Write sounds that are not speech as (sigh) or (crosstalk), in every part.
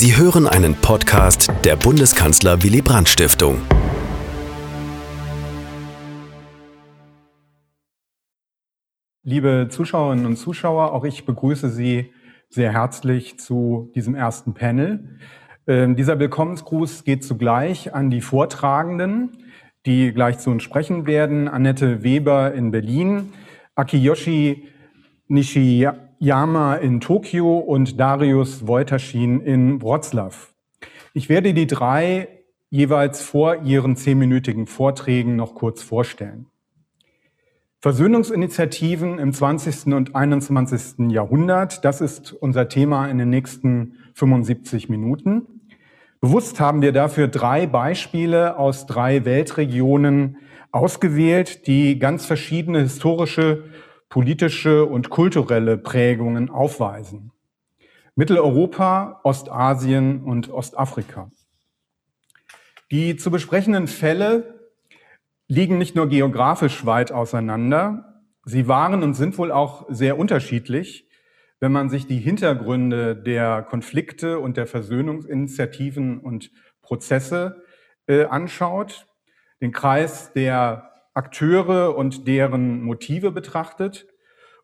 Sie hören einen Podcast der Bundeskanzler Willy Brandt Stiftung. Liebe Zuschauerinnen und Zuschauer, auch ich begrüße Sie sehr herzlich zu diesem ersten Panel. Ähm, dieser Willkommensgruß geht zugleich an die Vortragenden, die gleich zu uns sprechen werden. Annette Weber in Berlin, Akiyoshi Nishiyama in Tokio und Darius Wojtaschin in Wroclaw. Ich werde die drei jeweils vor ihren zehnminütigen Vorträgen noch kurz vorstellen. Versöhnungsinitiativen im 20. und 21. Jahrhundert, das ist unser Thema in den nächsten 75 Minuten. Bewusst haben wir dafür drei Beispiele aus drei Weltregionen ausgewählt, die ganz verschiedene historische, politische und kulturelle Prägungen aufweisen. Mitteleuropa, Ostasien und Ostafrika. Die zu besprechenden Fälle liegen nicht nur geografisch weit auseinander, sie waren und sind wohl auch sehr unterschiedlich, wenn man sich die Hintergründe der Konflikte und der Versöhnungsinitiativen und Prozesse äh, anschaut, den Kreis der Akteure und deren Motive betrachtet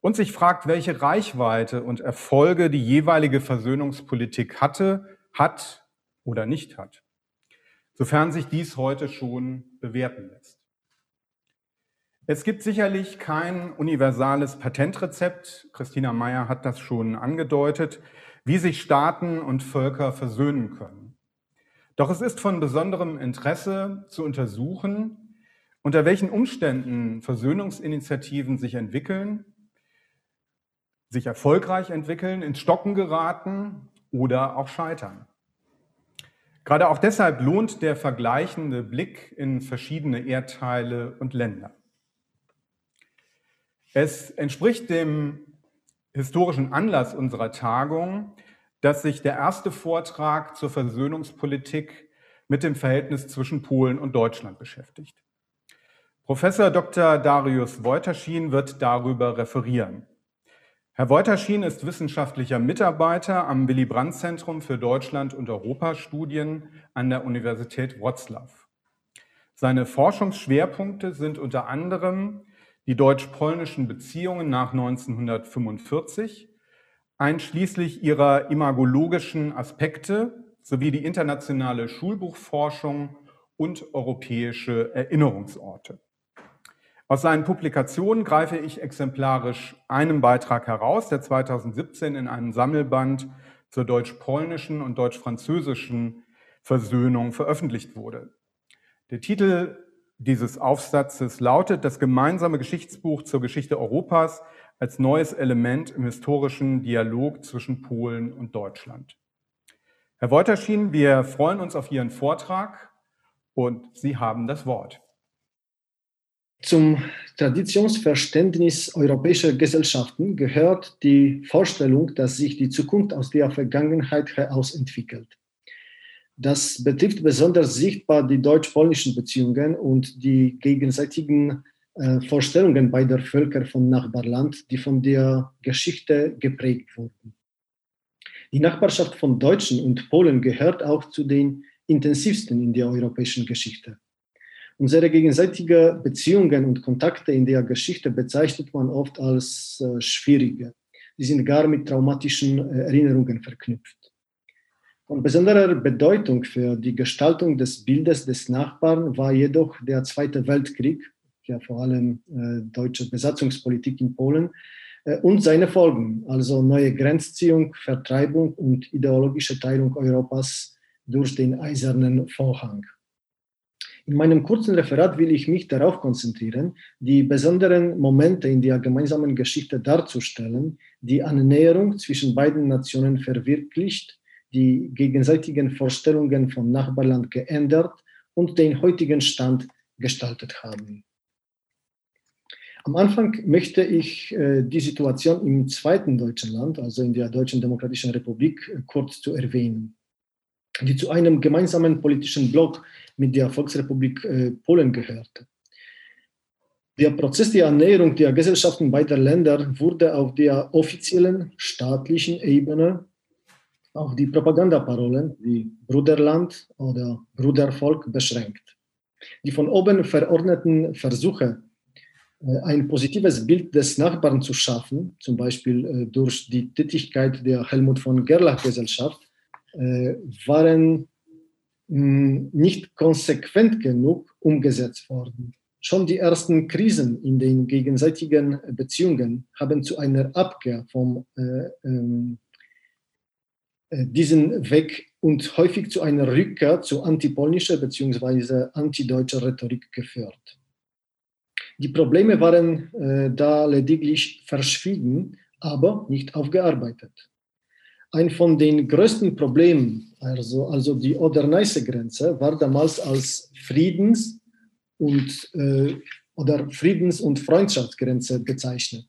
und sich fragt, welche Reichweite und Erfolge die jeweilige Versöhnungspolitik hatte, hat oder nicht hat, sofern sich dies heute schon bewerten lässt. Es gibt sicherlich kein universales Patentrezept, Christina Meyer hat das schon angedeutet, wie sich Staaten und Völker versöhnen können. Doch es ist von besonderem Interesse zu untersuchen, unter welchen Umständen Versöhnungsinitiativen sich entwickeln, sich erfolgreich entwickeln, ins Stocken geraten oder auch scheitern. Gerade auch deshalb lohnt der vergleichende Blick in verschiedene Erdteile und Länder. Es entspricht dem historischen Anlass unserer Tagung, dass sich der erste Vortrag zur Versöhnungspolitik mit dem Verhältnis zwischen Polen und Deutschland beschäftigt. Professor Dr. Darius Wojtaschin wird darüber referieren. Herr Wojtaschin ist wissenschaftlicher Mitarbeiter am Willy Brandt Zentrum für Deutschland und Europastudien an der Universität Wroclaw. Seine Forschungsschwerpunkte sind unter anderem die deutsch-polnischen Beziehungen nach 1945, einschließlich ihrer imagologischen Aspekte sowie die internationale Schulbuchforschung und europäische Erinnerungsorte. Aus seinen Publikationen greife ich exemplarisch einen Beitrag heraus, der 2017 in einem Sammelband zur deutsch-polnischen und deutsch-französischen Versöhnung veröffentlicht wurde. Der Titel dieses Aufsatzes lautet das gemeinsame Geschichtsbuch zur Geschichte Europas als neues Element im historischen Dialog zwischen Polen und Deutschland. Herr Wolterschien, wir freuen uns auf Ihren Vortrag und Sie haben das Wort. Zum Traditionsverständnis europäischer Gesellschaften gehört die Vorstellung, dass sich die Zukunft aus der Vergangenheit heraus entwickelt. Das betrifft besonders sichtbar die deutsch-polnischen Beziehungen und die gegenseitigen äh, Vorstellungen beider Völker von Nachbarland, die von der Geschichte geprägt wurden. Die Nachbarschaft von Deutschen und Polen gehört auch zu den intensivsten in der europäischen Geschichte. Unsere gegenseitige Beziehungen und Kontakte in der Geschichte bezeichnet man oft als äh, schwierige. Sie sind gar mit traumatischen äh, Erinnerungen verknüpft. Von besonderer Bedeutung für die Gestaltung des Bildes des Nachbarn war jedoch der Zweite Weltkrieg, ja vor allem äh, deutsche Besatzungspolitik in Polen, äh, und seine Folgen, also neue Grenzziehung, Vertreibung und ideologische Teilung Europas durch den eisernen Vorhang. In meinem kurzen Referat will ich mich darauf konzentrieren, die besonderen Momente in der gemeinsamen Geschichte darzustellen, die Annäherung zwischen beiden Nationen verwirklicht die gegenseitigen Vorstellungen vom Nachbarland geändert und den heutigen Stand gestaltet haben. Am Anfang möchte ich äh, die Situation im zweiten deutschen Land, also in der Deutschen Demokratischen Republik, äh, kurz zu erwähnen, die zu einem gemeinsamen politischen Block mit der Volksrepublik äh, Polen gehörte. Der Prozess der Annäherung der Gesellschaften beider Länder wurde auf der offiziellen staatlichen Ebene auch die Propagandaparolen wie Bruderland oder Brudervolk beschränkt. Die von oben verordneten Versuche, äh, ein positives Bild des Nachbarn zu schaffen, zum Beispiel äh, durch die Tätigkeit der Helmut von Gerlach Gesellschaft, waren hm, nicht konsequent genug umgesetzt worden. Schon die ersten Krisen in den gegenseitigen Beziehungen haben zu einer Abkehr vom äh, ähm, äh, diesen Weg und häufig zu einer Rückkehr zu antipolnischer bzw. antideutscher Rhetorik geführt. Die Probleme waren äh, da lediglich verschwiegen, aber nicht aufgearbeitet. Ein von den größten Problemen, also, also die Oder-Neiße-Grenze, war damals als Friedens- und, äh, oder Friedens- und Freundschaftsgrenze bezeichnet.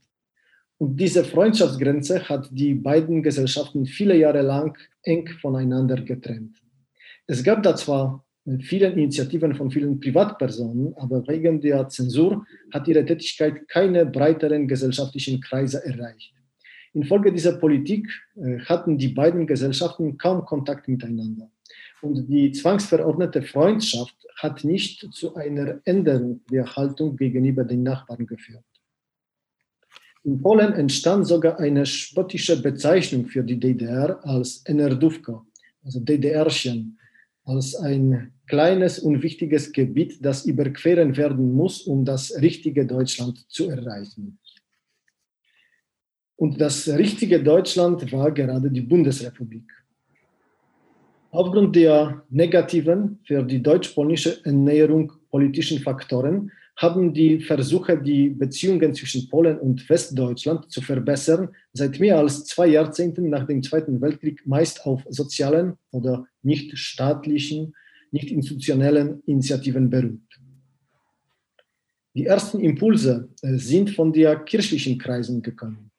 Und diese Freundschaftsgrenze hat die beiden Gesellschaften viele Jahre lang eng voneinander getrennt. Es gab da zwar viele Initiativen von vielen Privatpersonen, aber wegen der Zensur hat ihre Tätigkeit keine breiteren gesellschaftlichen Kreise erreicht. Infolge dieser Politik äh, hatten die beiden Gesellschaften kaum Kontakt miteinander. Und die zwangsverordnete Freundschaft hat nicht zu einer Änderung der Haltung gegenüber den Nachbarn geführt. In Polen entstand sogar eine spottische Bezeichnung für die DDR als Enerdówka, also DDRchen, als ein kleines, unwichtiges Gebiet, das überqueren werden muss, um das richtige Deutschland zu erreichen. Und das richtige Deutschland war gerade die Bundesrepublik. Aufgrund der negativen für die deutsch-polnische Ernährung politischen Faktoren haben die Versuche, die Beziehungen zwischen Polen und Westdeutschland zu verbessern, seit mehr als zwei Jahrzehnten nach dem Zweiten Weltkrieg meist auf sozialen oder nicht staatlichen, nicht institutionellen Initiativen beruht. Die ersten Impulse äh, sind von der kirchlichen Kreisen gekommen.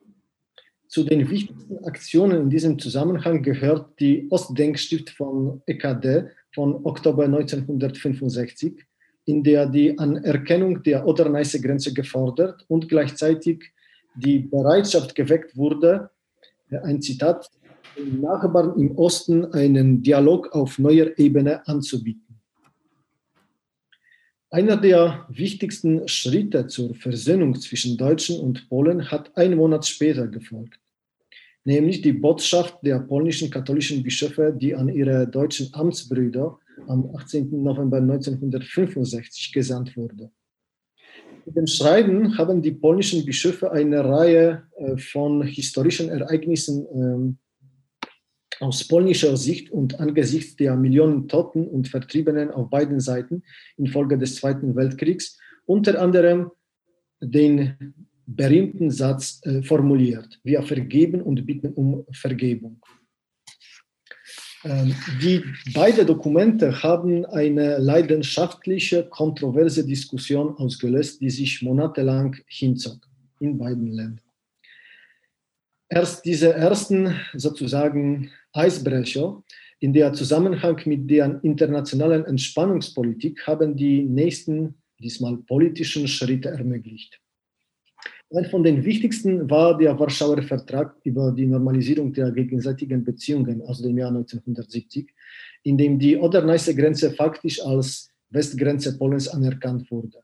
Zu den wichtigsten Aktionen in diesem Zusammenhang gehört die Ostdenkstift von EKD von Oktober 1965, in der die Anerkennung der Oder-Neiße-Grenze gefordert und gleichzeitig die Bereitschaft geweckt wurde, ein Zitat, den Nachbarn im Osten einen Dialog auf neuer Ebene anzubieten. Einer der wichtigsten Schritte zur Versöhnung zwischen Deutschen und Polen hat einen Monat später gefolgt, nämlich die Botschaft der polnischen katholischen Bischöfe, die an ihre deutschen Amtsbrüder am 18. November 1965 gesandt wurde. In dem Schreiben haben die polnischen Bischöfe eine Reihe äh, von historischen Ereignissen ähm, aus polnischer Sicht und angesichts der Millionen Toten und Vertriebenen auf beiden Seiten infolge des Zweiten Weltkriegs unter anderem den berühmten Satz äh, formuliert. Wir vergeben und bitten um Vergebung. Ähm, die beiden Dokumente haben eine leidenschaftliche, kontroverse Diskussion ausgelöst, die sich monatelang hinzog in beiden Ländern. Erst diese ersten sozusagen Eisbrecher in der Zusammenhang mit der internationalen Entspannungspolitik haben die nächsten, diesmal politischen Schritte ermöglicht. Ein von den wichtigsten war der Warschauer Vertrag über die Normalisierung der gegenseitigen Beziehungen aus dem Jahr 1970, in dem die Oder-Neiße-Grenze faktisch als Westgrenze Polens anerkannt wurde.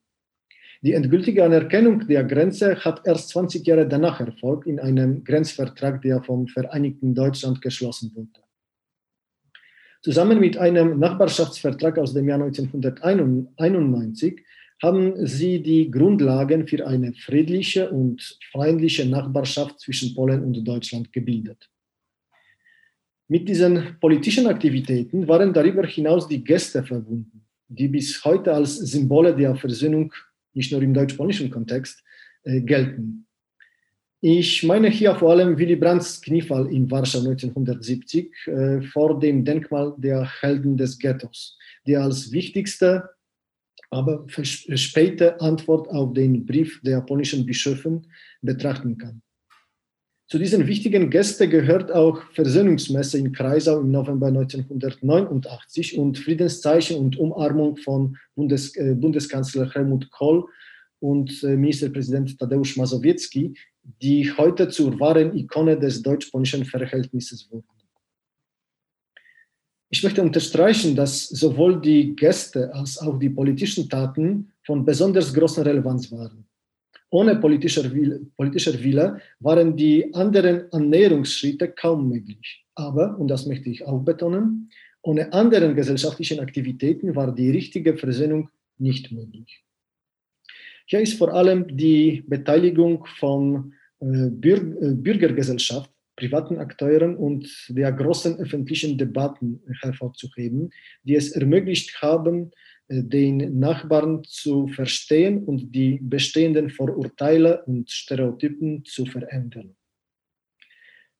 Die endgültige Anerkennung der Grenze hat erst 20 Jahre danach erfolgt in einem Grenzvertrag, der vom Vereinigten Deutschland geschlossen wurde. Zusammen mit einem Nachbarschaftsvertrag aus dem Jahr 1991 haben sie die Grundlagen für eine friedliche und freundliche Nachbarschaft zwischen Polen und Deutschland gebildet. Mit diesen politischen Aktivitäten waren darüber hinaus die Gäste verbunden, die bis heute als Symbole der Versöhnung nicht nur im deutsch-polnischen Kontext äh, gelten. Ich meine hier vor allem Willy Brandts Kniefall in Warschau 1970 äh, vor dem Denkmal der Helden des Ghettos, der als wichtigste aber späte Antwort auf den Brief der polnischen Bischöfen betrachten kann. Zu diesen wichtigen Gästen gehört auch Versöhnungsmesse in Kreisau im November 1989 und Friedenszeichen und Umarmung von Bundes, äh, Bundeskanzler Helmut Kohl und äh, Ministerpräsident Tadeusz Mazowiecki, die heute zur wahren Ikone des deutsch-polnischen Verhältnisses wurden. Ich möchte unterstreichen, dass sowohl die Gäste als auch die politischen Taten von besonders großer Relevanz waren. Ohne politischer Wille, politischer Wille waren die anderen Annäherungsschritte kaum möglich. Aber, und das möchte ich auch betonen, ohne anderen gesellschaftlichen Aktivitäten war die richtige Versöhnung nicht möglich. Hier ist vor allem die Beteiligung von äh, Bürgergesellschaft privaten Akteuren und der großen öffentlichen Debatten hervorzuheben, die es ermöglicht haben, äh, den Nachbarn zu verstehen und die bestehenden Vorurteile und Stereotypen zu verändern.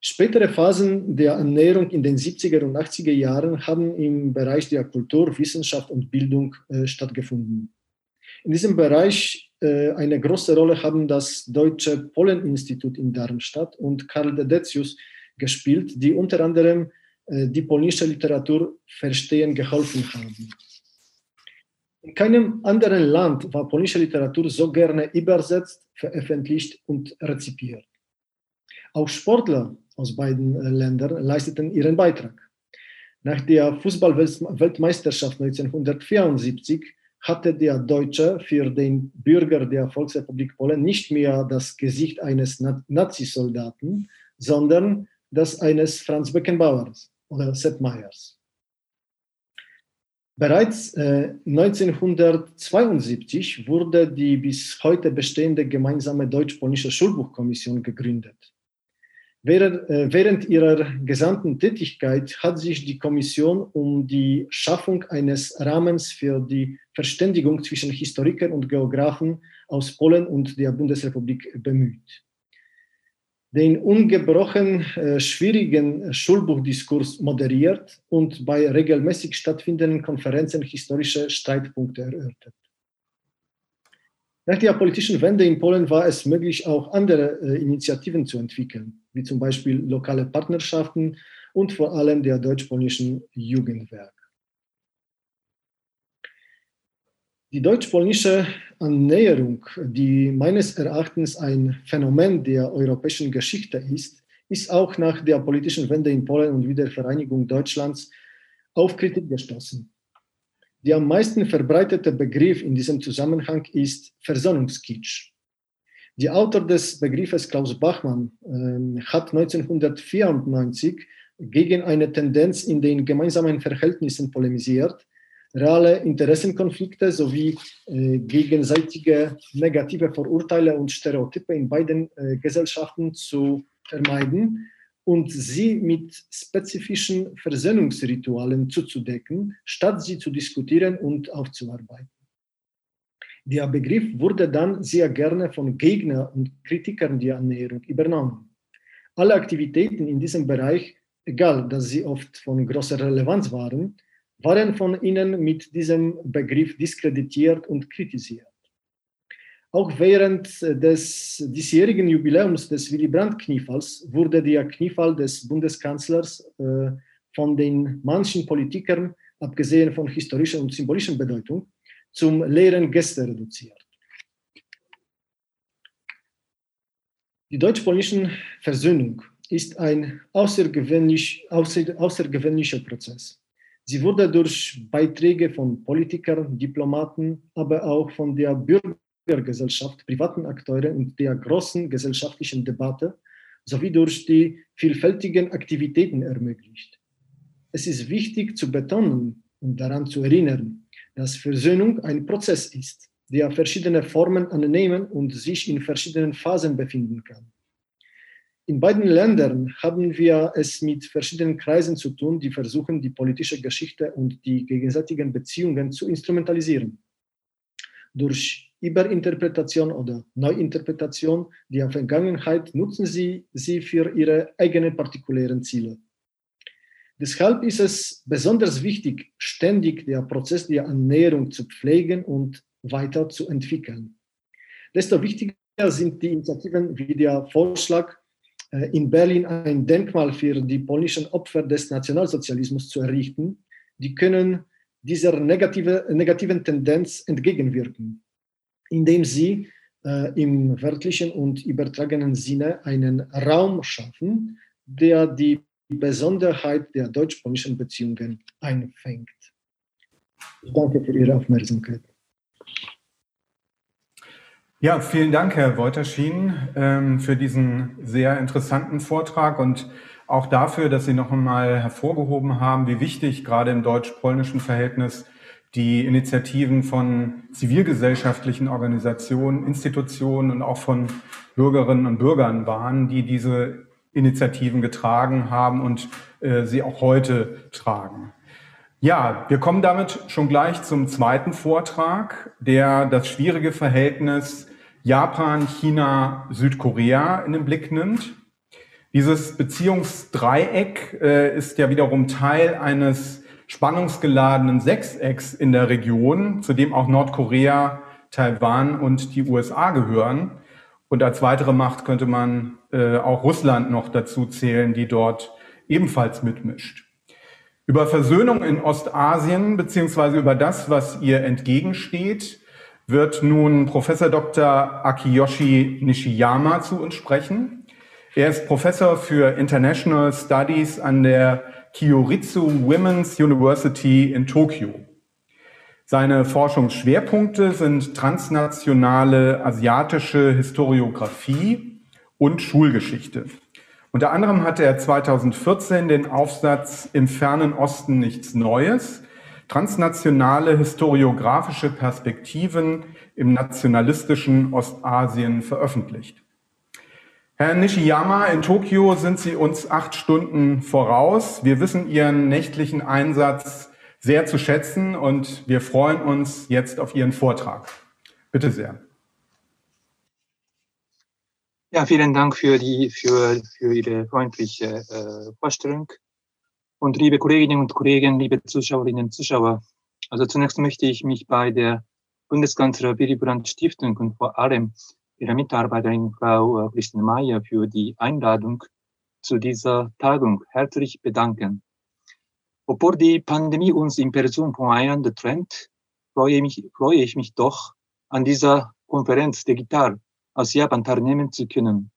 Spätere Phasen der Annäherung in den 70er und 80er Jahren haben im Bereich der Kultur, Wissenschaft und Bildung äh, stattgefunden. In diesem Bereich äh, eine große Rolle haben das Deutsche Polen-Institut in Darmstadt und Karl Dedecius gespielt, die unter anderem äh, die polnische Literatur verstehen geholfen haben. In keinem anderen Land war polnische Literatur so gerne übersetzt, veröffentlicht und rezipiert. Auch Sportler aus beiden äh, Ländern leisteten ihren Beitrag. Nach der Fußballweltmeisterschaft 1974 hatte der Deutsche für den Bürger der Volksrepublik Polen nicht mehr das Gesicht eines Nazisoldaten, sondern das eines Franz Beckenbauers oder Sepp Meyers. Bereits äh, 1972 wurde die bis heute bestehende gemeinsame deutsch-polnische Schulbuchkommission gegründet. Äh, während ihrer gesamten Tätigkeit hat sich die Kommission um die Schaffung eines Rahmens für die Verständigung zwischen Historikern und Geografen aus Polen und der Bundesrepublik bemüht. Den ungebrochen äh, schwierigen Schulbuchdiskurs moderiert und bei regelmäßig stattfindenden Konferenzen historische Streitpunkte erörtert. Nach der politischen Wende in Polen war es möglich, auch andere äh, Initiativen zu entwickeln wie zum Beispiel lokale Partnerschaften und vor allem der deutsch-polnischen Jugendwerk. Die deutsch-polnische Annäherung, die meines Erachtens ein Phänomen der europäischen Geschichte ist, ist auch nach der politischen Wende in Polen und Wiedervereinigung Deutschlands auf Kritik gestoßen. Der am meisten verbreitete Begriff in diesem Zusammenhang ist Versöhnungskitsch. Der Autor des Begriffes Klaus Bachmann äh, hat 1994 gegen eine Tendenz in den gemeinsamen Verhältnissen polemisiert, reale Interessenkonflikte sowie äh, gegenseitige negative Vorurteile und Stereotype in beiden äh, Gesellschaften zu vermeiden und sie mit spezifischen Versöhnungsritualen zuzudecken, statt sie zu diskutieren und aufzuarbeiten. Der Begriff wurde dann sehr gerne von Gegnern und Kritikern der Annäherung übernommen. Alle Aktivitäten in diesem Bereich, egal dass sie oft von großer Relevanz waren, waren von ihnen mit diesem Begriff diskreditiert und kritisiert. Auch während des diesjährigen Jubiläums des Willy Brandt-Kniefalls wurde der Kniefall des Bundeskanzlers äh, von den manchen Politikern, abgesehen von historischer und symbolischer Bedeutung, zum leeren Gäste reduziert. Die deutsch-polnische Versöhnung ist ein außergewöhnlich, außer, außergewöhnlicher Prozess. Sie wurde durch Beiträge von Politikern, Diplomaten, aber auch von der Bürgergesellschaft, privaten Akteuren und der großen gesellschaftlichen Debatte sowie durch die vielfältigen Aktivitäten ermöglicht. Es ist wichtig zu betonen und daran zu erinnern, dass Versöhnung ein Prozess ist, der verschiedene Formen annehmen und sich in verschiedenen Phasen befinden kann. In beiden Ländern haben wir es mit verschiedenen Kreisen zu tun, die versuchen, die politische Geschichte und die gegenseitigen Beziehungen zu instrumentalisieren. Durch Überinterpretation oder Neuinterpretation der Vergangenheit nutzen sie sie für ihre eigenen partikulären Ziele. Deshalb ist es besonders wichtig, ständig der Prozess der Annäherung zu pflegen und weiterzuentwickeln. Desto wichtiger sind die Initiativen wie der Vorschlag, in Berlin ein Denkmal für die polnischen Opfer des Nationalsozialismus zu errichten. Die können dieser negative, negativen Tendenz entgegenwirken, indem sie äh, im wörtlichen und übertragenen Sinne einen Raum schaffen, der die Besonderheit der deutsch-polnischen Beziehungen einfängt. Ich danke für Ihre Aufmerksamkeit. Ja, vielen Dank, Herr Wolterschien, ähm, für diesen sehr interessanten Vortrag und auch dafür, dass Sie noch einmal hervorgehoben haben, wie wichtig gerade im deutsch-polnischen Verhältnis die Initiativen von zivilgesellschaftlichen Organisationen, Institutionen und auch von Bürgerinnen und Bürgern waren, die diese Initiativen getragen haben und äh, sie auch heute tragen. Ja, wir kommen damit schon gleich zum zweiten Vortrag, der das schwierige Verhältnis Japan, China, Südkorea in den Blick nimmt. Dieses Beziehungsdreieck äh, ist ja wiederum Teil eines spannungsgeladenen Sechsecks in der Region, zu dem auch Nordkorea, Taiwan und die USA gehören. Und als weitere Macht könnte man äh, auch Russland noch dazu zählen, die dort ebenfalls mitmischt. Über Versöhnung in Ostasien beziehungsweise über das, was ihr entgegensteht, wird nun Professor Dr. Akiyoshi Nishiyama zu uns sprechen. Er ist Professor für International Studies an der Kyoritsu Women's University in Tokio. Seine Forschungsschwerpunkte sind transnationale asiatische Historiographie und Schulgeschichte. Unter anderem hatte er 2014 den Aufsatz Im fernen Osten nichts Neues, transnationale historiografische Perspektiven im nationalistischen Ostasien veröffentlicht. Herr Nishiyama, in Tokio sind Sie uns acht Stunden voraus. Wir wissen Ihren nächtlichen Einsatz sehr zu schätzen und wir freuen uns jetzt auf Ihren Vortrag. Bitte sehr. Ja, vielen Dank für, die, für, für Ihre freundliche äh, Vorstellung. Und liebe Kolleginnen und Kollegen, liebe Zuschauerinnen und Zuschauer, also zunächst möchte ich mich bei der Bundeskanzler Willy Brandt Stiftung und vor allem ihrer Mitarbeiterin Frau äh, Christine Mayer für die Einladung zu dieser Tagung herzlich bedanken. Obwohl die Pandemie uns in Person voneinander trennt, freue, mich, freue ich mich doch, an dieser Konferenz digital aus Japan teilnehmen zu können.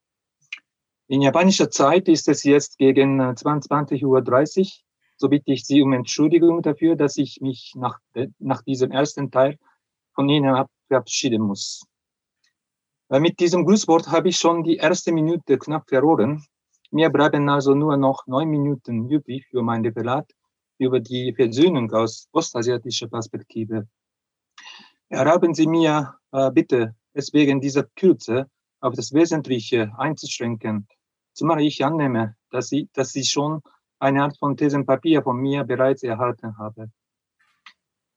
In japanischer Zeit ist es jetzt gegen 22.30 äh, Uhr. So bitte ich Sie um Entschuldigung dafür, dass ich mich nach, nach diesem ersten Teil von Ihnen verabschieden muss. Mit diesem Grußwort habe ich schon die erste Minute knapp verloren. Mir bleiben also nur noch neun Minuten übrig für mein Referat über die Versöhnung aus ostasiatischer Perspektive. Erlauben Sie mir äh, bitte, es wegen dieser Kürze auf das Wesentliche einzuschränken zumal ich annehme, dass Sie, dass Sie schon eine Art von Thesenpapier von mir bereits erhalten haben.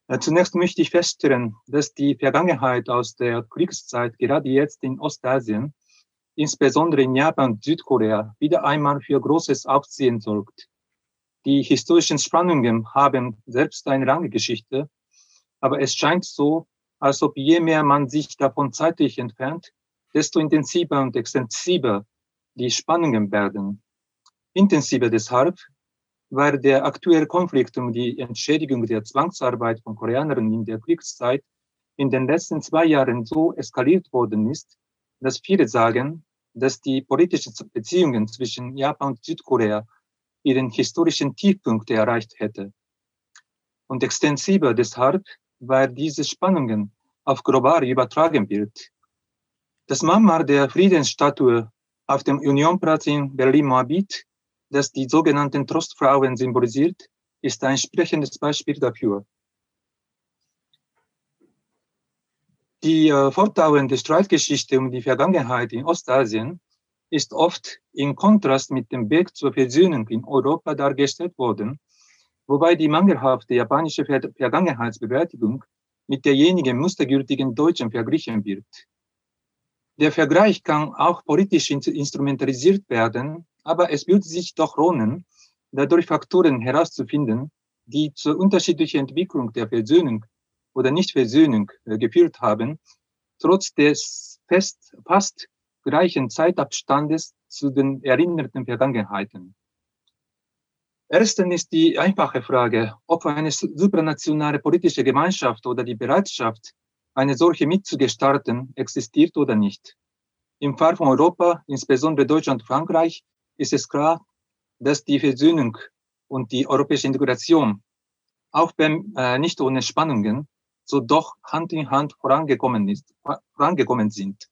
Äh, zunächst möchte ich feststellen, dass die Vergangenheit aus der Kriegszeit gerade jetzt in Ostasien, insbesondere in Japan und Südkorea, wieder einmal für großes Aufziehen sorgt. Die historischen Spannungen haben selbst eine lange Geschichte, aber es scheint so, als ob je mehr man sich davon zeitlich entfernt, desto intensiver und extensiver die Spannungen werden. Intensiver deshalb, weil der aktuelle Konflikt um die Entschädigung der Zwangsarbeit von Koreanern in der Kriegszeit in den letzten zwei Jahren so eskaliert worden ist, dass viele sagen, dass die politischen Beziehungen zwischen Japan und Südkorea ihren historischen Tiefpunkt erreicht hätte. Und extensiver deshalb, weil diese Spannungen auf global übertragen wird. Das Mammar der Friedensstatue auf dem Unionplatz in Berlin-Moabit, das die sogenannten Trostfrauen symbolisiert, ist ein sprechendes Beispiel dafür. Die äh, fortdauernde Streitgeschichte um die Vergangenheit in Ostasien ist oft in Kontrast mit dem Weg zur Versöhnung in Europa dargestellt worden, wobei die mangelhafte japanische Ver Vergangenheitsbewältigung mit derjenigen mustergültigen deutschen verglichen wird. Der Vergleich kann auch politisch instrumentalisiert werden, aber es würde sich doch lohnen, dadurch Faktoren herauszufinden, die zur unterschiedlichen Entwicklung der Versöhnung oder Nichtversöhnung äh, geführt haben, trotz des fest, fast gleichen Zeitabstandes zu den erinnerten Vergangenheiten. Erstens ist die einfache Frage, ob eine supranationale politische Gemeinschaft oder die Bereitschaft, eine solche mitzugestalten, existiert oder nicht. Im Fall von Europa, insbesondere Deutschland und Frankreich, ist es klar, dass die Versöhnung und die europäische Integration, auch wenn äh, nicht ohne Spannungen, so doch Hand in Hand vorangekommen, ist, vorangekommen sind.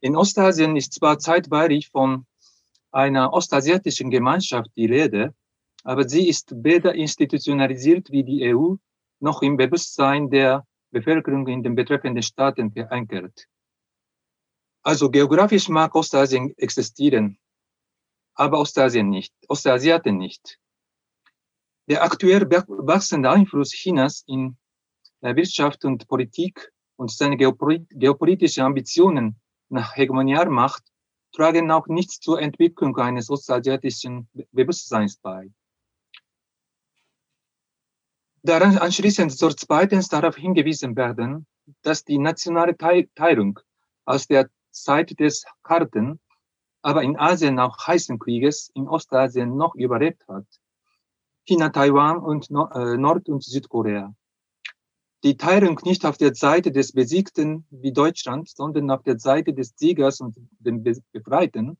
In Ostasien ist zwar zeitweilig von einer ostasiatischen Gemeinschaft die Rede, aber sie ist weder institutionalisiert wie die EU noch im Bewusstsein der Bevölkerung in den betreffenden Staaten verankert. Also geografisch mag Ostasien existieren, aber Ostasien nicht, Ostasiaten nicht. Der aktuell wachsende Einfluss Chinas in Wirtschaft und Politik und seine geopolitische Ambitionen nach Hegemonialmacht tragen auch nichts zur Entwicklung eines ostasiatischen Bewusstseins bei. Daran anschließend soll zweitens darauf hingewiesen werden, dass die nationale Teilung aus der Zeit des Karten, aber in Asien auch heißen Krieges in Ostasien noch überlebt hat. China, Taiwan und äh, Nord- und Südkorea. Die Teilung nicht auf der Seite des Besiegten wie Deutschland, sondern auf der Seite des Siegers und dem Befreiten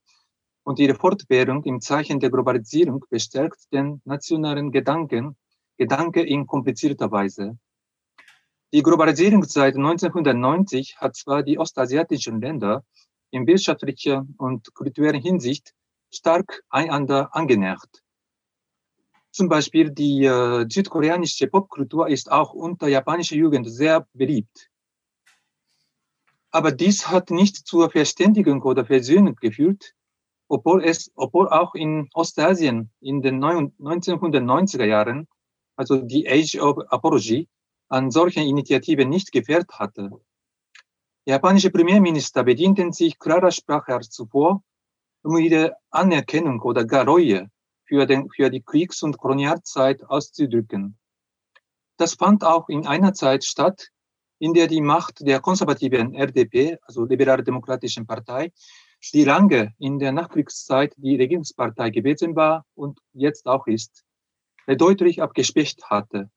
und ihre Fortwährung im Zeichen der Globalisierung bestärkt den nationalen Gedanken Gedanke in komplizierter Weise. Die Globalisierung seit 1990 hat zwar die ostasiatischen Länder in wirtschaftlicher und kultureller Hinsicht stark einander angenähert. Zum Beispiel die äh, südkoreanische Popkultur ist auch unter japanischer Jugend sehr beliebt. Aber dies hat nicht zur Verständigung oder Versöhnung geführt, obwohl es, obwohl auch in Ostasien in den 1990er Jahren also die Age of Apology, an solchen Initiativen nicht gefehlt hatte. Japanische Premierminister bedienten sich klarer Sprache als zuvor, um ihre Anerkennung oder gar Reue für, den, für die Kriegs- und Kolonialzeit auszudrücken. Das fand auch in einer Zeit statt, in der die Macht der konservativen RDP, also Liberal-Demokratischen Partei, die lange in der Nachkriegszeit die Regierungspartei gewesen war und jetzt auch ist, deutlich abgeschwächt hatte.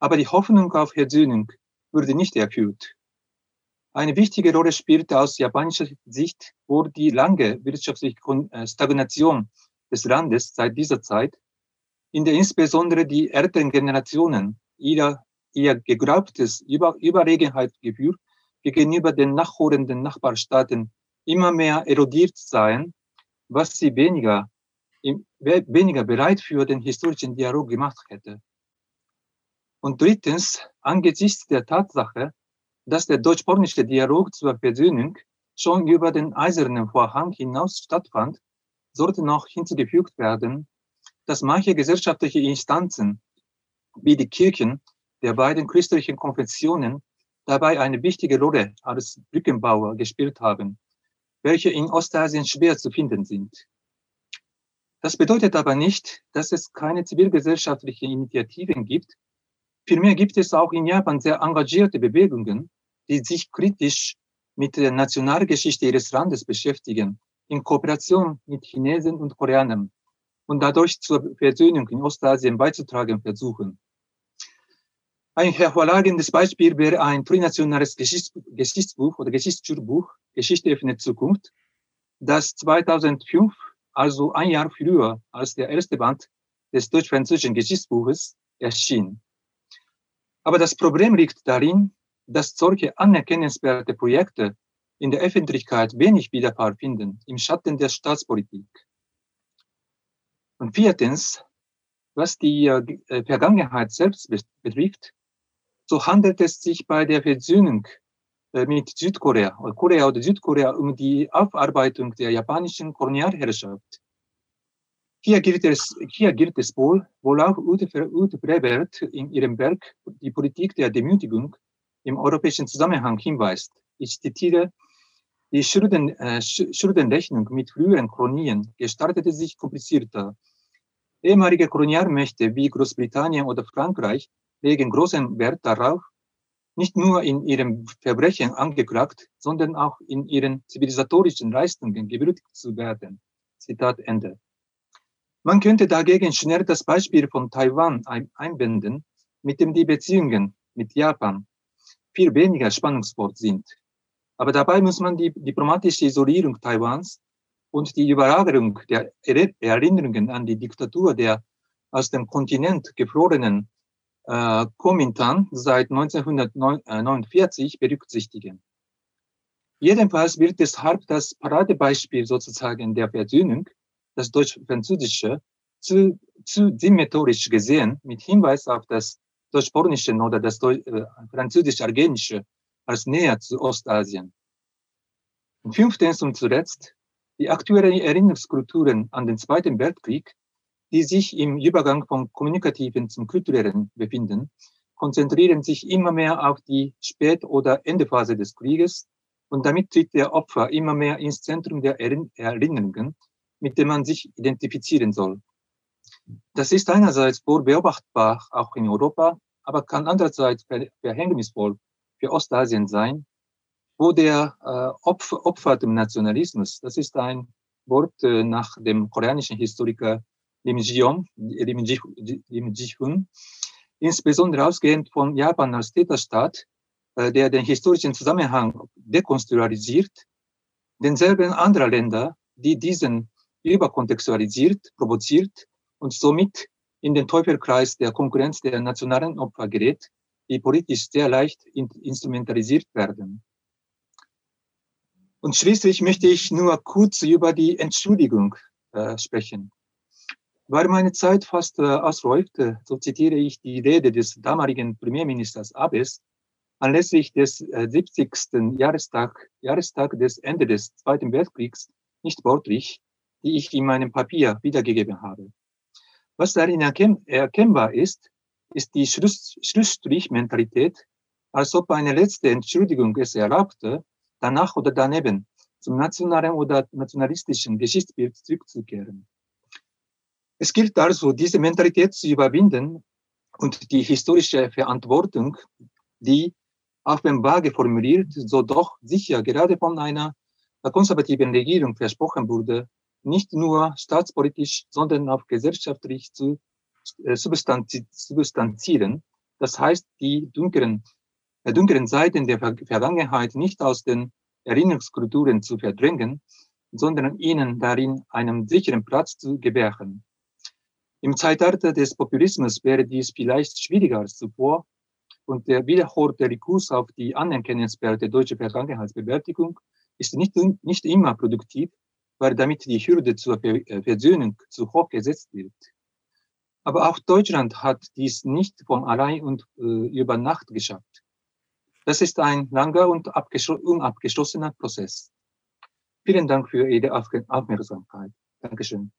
Aber die Hoffnung auf Versöhnung wurde nicht erfüllt. Eine wichtige Rolle spielte aus japanischer Sicht wohl die lange wirtschaftliche äh, Stagnation des Landes seit dieser Zeit, in der insbesondere die älteren Generationen ihrer, ihr geglaubtes Über Überlegenheitsgefühl gegenüber den nachholenden Nachbarstaaten immer mehr erodiert seien, was sie weniger weniger bereit für den historischen Dialog gemacht hätte. Und drittens, angesichts der Tatsache, dass der deutsch-polnische Dialog zur Versöhnung schon über den eisernen Vorhang hinaus stattfand, sollte noch hinzugefügt werden, dass manche gesellschaftliche Instanzen wie die Kirchen der beiden christlichen Konfessionen dabei eine wichtige Rolle als Brückenbauer gespielt haben, welche in Ostasien schwer zu finden sind. Das bedeutet aber nicht, dass es keine zivilgesellschaftliche Initiativen gibt. Vielmehr gibt es auch in Japan sehr engagierte Bewegungen, die sich kritisch mit der Nationalgeschichte ihres Landes beschäftigen, in Kooperation mit Chinesen und Koreanern und dadurch zur Versöhnung in Ostasien beizutragen versuchen. Ein hervorragendes Beispiel wäre ein trinationales Geschichtsbuch oder Geschichtsschulbuch, Geschichte öffnet Zukunft, das 2005 also ein Jahr früher als der erste Band des deutsch-französischen Geschichtsbuches erschien. Aber das Problem liegt darin, dass solche anerkennenswerte Projekte in der Öffentlichkeit wenig Widerfall finden im Schatten der Staatspolitik. Und viertens, was die äh, Vergangenheit selbst betrifft, so handelt es sich bei der Versöhnung äh, mit Südkorea, Korea oder Südkorea um die Aufarbeitung der japanischen Kolonialherrschaft. Hier gilt es, hier gilt es wohl, auch Ute, Ute Brevert in ihrem Werk Die Politik der Demütigung im europäischen Zusammenhang hinweist. Ich zitiere, die Schulden, äh, Schuldenrechnung mit früheren Kolonien gestaltete sich komplizierter. Ehemalige Kolonialmächte wie Großbritannien oder Frankreich legen großen Wert darauf, nicht nur in ihrem Verbrechen angeklagt, sondern auch in ihren zivilisatorischen Leistungen gewürdigt zu werden. Zitat Ende. Man könnte dagegen schnell das Beispiel von Taiwan einbinden, mit dem die Beziehungen mit Japan viel weniger spannungsvoll sind. Aber dabei muss man die diplomatische Isolierung Taiwans und die Überlagerung der Erinnerungen an die Diktatur der aus dem Kontinent gefrorenen äh, Kuomintang seit 1949 berücksichtigen. Jedenfalls wird deshalb das Paradebeispiel sozusagen der Versöhnung, das deutsch-französische, zu, zu symmetrisch gesehen mit Hinweis auf das deutsch-polnische oder das äh, französisch-argenische als näher zu Ostasien. Und fünftens und zuletzt die aktuellen Erinnerungskulturen an den Zweiten Weltkrieg, die sich im Übergang vom Kommunikativen zum Kulturellen befinden, konzentrieren sich immer mehr auf die Spät- oder Endephase des Krieges und damit tritt der Opfer immer mehr ins Zentrum der Erinnerungen, mit dem man sich identifizieren soll. Das ist einerseits wohl beobachtbar, auch in Europa, aber kann andererseits verhängnisvoll für Ostasien sein, wo der äh, Opfer, Opfer dem Nationalismus, das ist ein Wort äh, nach dem koreanischen Historiker Lim Ji-hun, Lim Ji-hun, insbesondere ausgehend von Japan als Täterstaat, äh, der den historischen Zusammenhang dekonstrualisiert, denselben anderer Länder, die diesen überkontextualisiert, provoziert und somit in den Teufelkreis der Konkurrenz der nationalen Opfer gerät, die politisch sehr leicht instrumentalisiert werden. Und schließlich möchte ich nur kurz über die Entschuldigung äh, sprechen. Weil meine Zeit fast äh, ausläuft, so zitiere ich die Rede des damaligen Premierministers Abes, anlässlich des äh, 70. Jahrestag, Jahrestag des Ende des Zweiten Weltkriegs nicht wortlich, die ich in meinem Papier wiedergegeben habe. Was darin erkennbar ist, ist die Schluss, Schlussstrich-Mentalität, als ob eine letzte Entschuldigung es erlaubte, danach oder daneben zum nationalen oder nationalistischen Geschichtsbild zurückzukehren. Es gilt also, diese Mentalität zu überwinden und die historische Verantwortung, die auch wenn vage formuliert, so doch sicher gerade von einer konservativen Regierung versprochen wurde, nicht nur staatspolitisch, sondern auch gesellschaftlich zu äh, substanzieren. Das heißt, die dunklen, äh, dunklen Seiten der Vergangenheit nicht aus den Erinnerungskulturen zu verdrängen, sondern ihnen darin einen sicheren Platz zu gewähren. Im Zeitalter des Populismus wäre dies vielleicht schwieriger als zuvor, und der wiederholte Rekurs auf die anerkennenswerte deutsche Vergangenheitsbewältigung ist nicht, nicht immer produktiv, weil damit die Hürde zur äh, Versöhnung zu hoch gesetzt wird. Aber auch Deutschland hat dies nicht von allein und äh, über Nacht geschafft. Das ist ein langer und unabgeschlossener Prozess. Vielen Dank für Ihre Aufmerksamkeit. Dankeschön.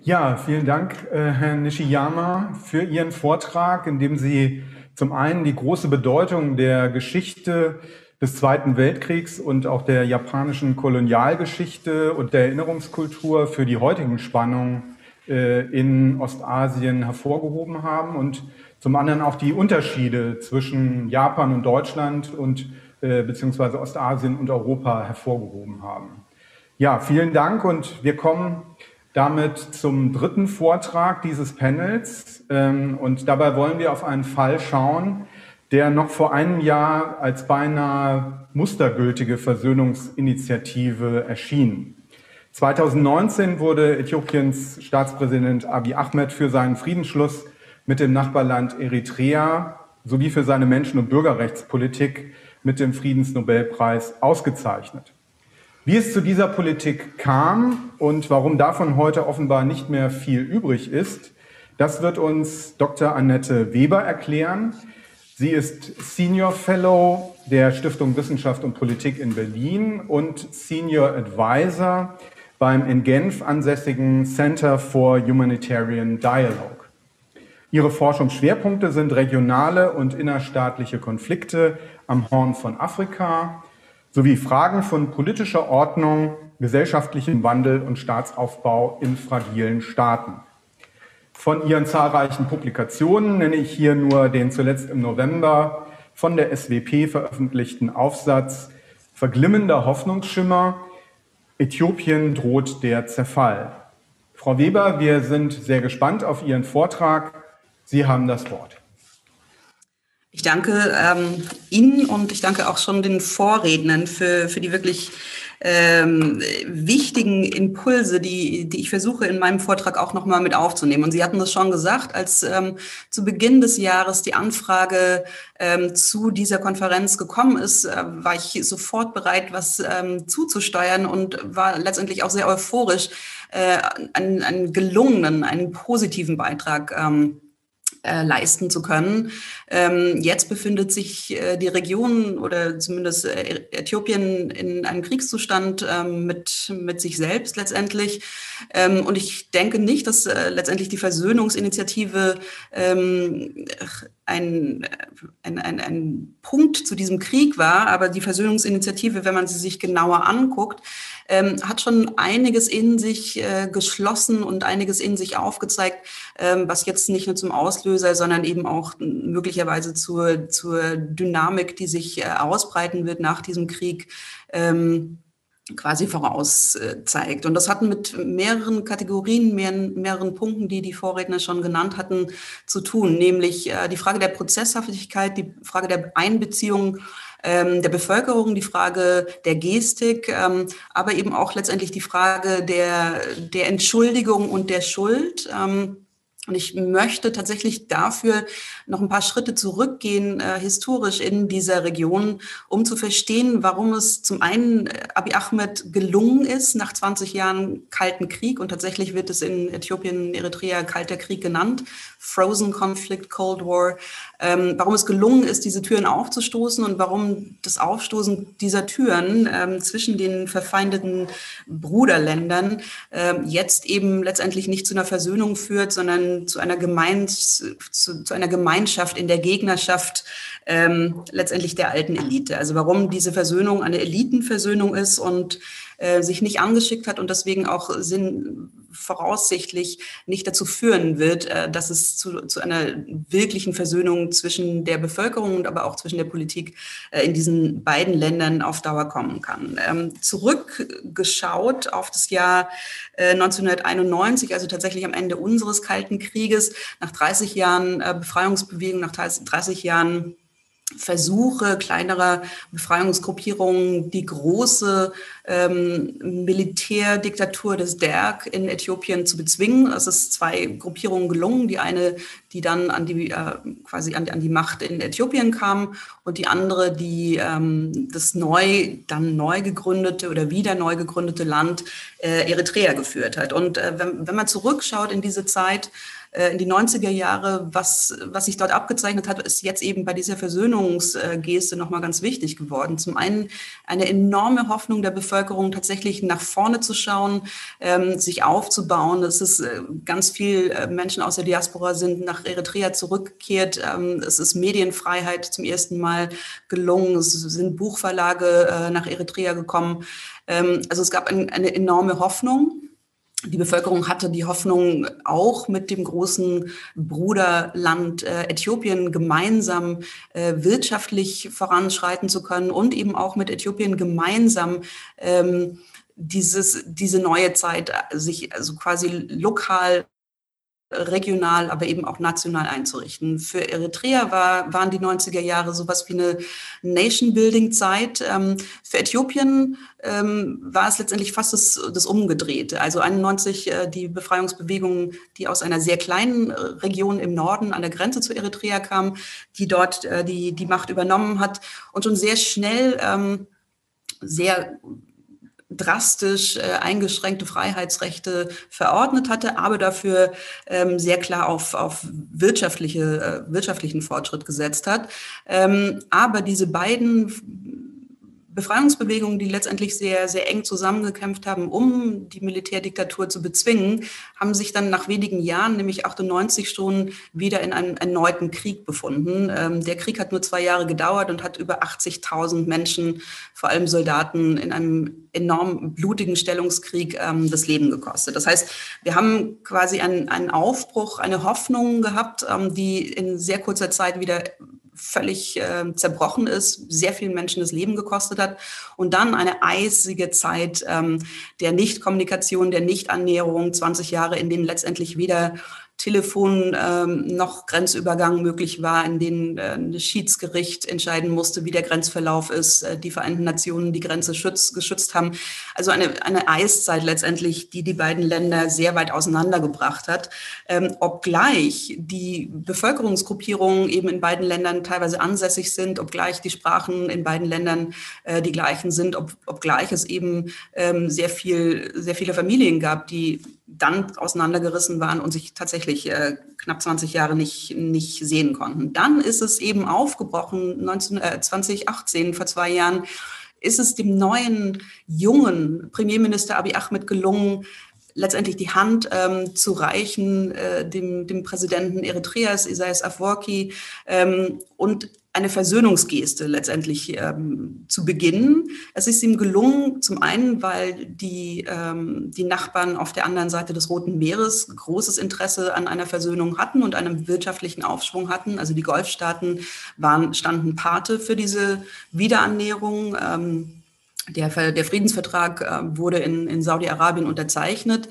Ja, vielen Dank, äh, Herr Nishiyama, für Ihren Vortrag, in dem Sie zum einen die große Bedeutung der Geschichte des Zweiten Weltkriegs und auch der japanischen Kolonialgeschichte und der Erinnerungskultur für die heutigen Spannungen äh, in Ostasien hervorgehoben haben und zum anderen auch die Unterschiede zwischen Japan und Deutschland und äh, beziehungsweise Ostasien und Europa hervorgehoben haben. Ja, vielen Dank und wir kommen damit zum dritten Vortrag dieses Panels. Ähm, und dabei wollen wir auf einen Fall schauen, der noch vor einem Jahr als beinahe mustergültige Versöhnungsinitiative erschien. 2019 wurde Äthiopiens Staatspräsident Abiy Ahmed für seinen Friedensschluss mit dem Nachbarland Eritrea sowie für seine Menschen- und Bürgerrechtspolitik mit dem Friedensnobelpreis ausgezeichnet. Wie es zu dieser Politik kam und warum davon heute offenbar nicht mehr viel übrig ist, das wird uns Dr. Annette Weber erklären. Sie ist Senior Fellow der Stiftung Wissenschaft und Politik in Berlin und Senior Advisor beim in Genf ansässigen Center for Humanitarian Dialogue. Ihre Forschungsschwerpunkte sind regionale und innerstaatliche Konflikte am Horn von Afrika, sowie Fragen von politischer Ordnung, gesellschaftlichem Wandel und Staatsaufbau in fragilen Staaten. Von ihren zahlreichen Publikationen nenne ich hier nur den zuletzt im November von der SWP veröffentlichten Aufsatz Verglimmender Hoffnungsschimmer, Äthiopien droht der Zerfall. Frau Weber, wir sind sehr gespannt auf Ihren Vortrag. Sie haben das Wort. Ich danke ähm, Ihnen und ich danke auch schon den Vorrednern für, für die wirklich ähm, wichtigen Impulse, die, die ich versuche in meinem Vortrag auch nochmal mit aufzunehmen. Und Sie hatten das schon gesagt, als ähm, zu Beginn des Jahres die Anfrage ähm, zu dieser Konferenz gekommen ist, äh, war ich sofort bereit, was ähm, zuzusteuern und war letztendlich auch sehr euphorisch, äh, einen, einen gelungenen, einen positiven Beitrag ähm, äh, leisten zu können. Ähm, jetzt befindet sich äh, die Region oder zumindest äh, Äthiopien in einem Kriegszustand ähm, mit, mit sich selbst letztendlich. Ähm, und ich denke nicht, dass äh, letztendlich die Versöhnungsinitiative ähm, ein, ein, ein, ein Punkt zu diesem Krieg war, aber die Versöhnungsinitiative, wenn man sie sich genauer anguckt, ähm, hat schon einiges in sich äh, geschlossen und einiges in sich aufgezeigt, ähm, was jetzt nicht nur zum Auslöser, sondern eben auch möglicherweise zur, zur Dynamik, die sich äh, ausbreiten wird nach diesem Krieg, ähm, quasi vorauszeigt. Und das hat mit mehreren Kategorien, mehreren, mehreren Punkten, die die Vorredner schon genannt hatten, zu tun, nämlich äh, die Frage der Prozesshaftigkeit, die Frage der Einbeziehung ähm, der Bevölkerung, die Frage der Gestik, ähm, aber eben auch letztendlich die Frage der, der Entschuldigung und der Schuld. Ähm, und ich möchte tatsächlich dafür noch ein paar Schritte zurückgehen, äh, historisch in dieser Region, um zu verstehen, warum es zum einen äh, Abiy Ahmed gelungen ist, nach 20 Jahren Kalten Krieg, und tatsächlich wird es in Äthiopien, Eritrea Kalter Krieg genannt, Frozen Conflict, Cold War, ähm, warum es gelungen ist, diese Türen aufzustoßen und warum das Aufstoßen dieser Türen ähm, zwischen den verfeindeten Bruderländern ähm, jetzt eben letztendlich nicht zu einer Versöhnung führt, sondern zu einer, Gemeins, zu, zu einer Gemeinschaft in der Gegnerschaft ähm, letztendlich der alten Elite. Also warum diese Versöhnung eine Elitenversöhnung ist und äh, sich nicht angeschickt hat und deswegen auch Sinn voraussichtlich nicht dazu führen wird, äh, dass es zu, zu einer wirklichen Versöhnung zwischen der Bevölkerung und aber auch zwischen der Politik äh, in diesen beiden Ländern auf Dauer kommen kann. Ähm, zurückgeschaut auf das Jahr 1991, also tatsächlich am Ende unseres Kalten Krieges, nach 30 Jahren Befreiungsbewegung, nach 30 Jahren Versuche kleinerer Befreiungsgruppierungen, die große ähm, Militärdiktatur des Derg in Äthiopien zu bezwingen. Es ist zwei Gruppierungen gelungen. Die eine, die dann an die, äh, quasi an, an, die Macht in Äthiopien kam und die andere, die ähm, das neu, dann neu gegründete oder wieder neu gegründete Land äh, Eritrea geführt hat. Und äh, wenn, wenn man zurückschaut in diese Zeit, äh, in die 90er Jahre, was, was sich dort abgezeichnet hat, ist jetzt eben bei dieser Versöhnungsgeste nochmal ganz wichtig geworden. Zum einen eine enorme Hoffnung der Bevölkerung, tatsächlich nach vorne zu schauen, ähm, sich aufzubauen. Es ist äh, ganz viel äh, Menschen aus der Diaspora sind nach Eritrea zurückgekehrt. Ähm, es ist Medienfreiheit zum ersten Mal gelungen. Es sind Buchverlage äh, nach Eritrea gekommen. Ähm, also es gab ein, eine enorme Hoffnung die Bevölkerung hatte die Hoffnung, auch mit dem großen Bruderland äh, Äthiopien gemeinsam äh, wirtschaftlich voranschreiten zu können und eben auch mit Äthiopien gemeinsam ähm, dieses, diese neue Zeit äh, sich also quasi lokal regional, aber eben auch national einzurichten. Für Eritrea war, waren die 90er Jahre sowas wie eine Nation-Building-Zeit. Ähm, für Äthiopien ähm, war es letztendlich fast das, das Umgedrehte. Also 91 äh, die Befreiungsbewegung, die aus einer sehr kleinen äh, Region im Norden an der Grenze zu Eritrea kam, die dort äh, die, die Macht übernommen hat und schon sehr schnell ähm, sehr drastisch äh, eingeschränkte Freiheitsrechte verordnet hatte, aber dafür ähm, sehr klar auf, auf wirtschaftliche, äh, wirtschaftlichen Fortschritt gesetzt hat. Ähm, aber diese beiden Befreiungsbewegungen, die letztendlich sehr, sehr eng zusammengekämpft haben, um die Militärdiktatur zu bezwingen, haben sich dann nach wenigen Jahren, nämlich 98 schon, wieder in einem erneuten Krieg befunden. Ähm, der Krieg hat nur zwei Jahre gedauert und hat über 80.000 Menschen, vor allem Soldaten, in einem enorm blutigen Stellungskrieg ähm, das Leben gekostet. Das heißt, wir haben quasi einen, Aufbruch, eine Hoffnung gehabt, ähm, die in sehr kurzer Zeit wieder völlig äh, zerbrochen ist, sehr vielen Menschen das Leben gekostet hat und dann eine eisige Zeit ähm, der Nichtkommunikation, der Nichtannäherung, 20 Jahre, in denen letztendlich weder Telefon ähm, noch Grenzübergang möglich war, in denen äh, ein Schiedsgericht entscheiden musste, wie der Grenzverlauf ist, äh, die Vereinten Nationen die Grenze schütz, geschützt haben. Also eine, eine Eiszeit letztendlich, die die beiden Länder sehr weit auseinandergebracht hat, ähm, obgleich die Bevölkerungsgruppierungen eben in beiden Ländern teilweise ansässig sind, obgleich die Sprachen in beiden Ländern äh, die gleichen sind, ob, obgleich es eben ähm, sehr viel, sehr viele Familien gab, die dann auseinandergerissen waren und sich tatsächlich äh, knapp 20 Jahre nicht, nicht sehen konnten. Dann ist es eben aufgebrochen, 19, äh, 2018, vor zwei Jahren, ist es dem neuen, jungen Premierminister Abiy Ahmed gelungen, letztendlich die Hand ähm, zu reichen, äh, dem, dem Präsidenten Eritreas, Isaias Afwerki, ähm, und eine Versöhnungsgeste letztendlich ähm, zu beginnen. Es ist ihm gelungen, zum einen, weil die, ähm, die Nachbarn auf der anderen Seite des Roten Meeres großes Interesse an einer Versöhnung hatten und einem wirtschaftlichen Aufschwung hatten. Also die Golfstaaten waren, standen Pate für diese Wiederannäherung. Ähm, der, der Friedensvertrag äh, wurde in, in Saudi-Arabien unterzeichnet.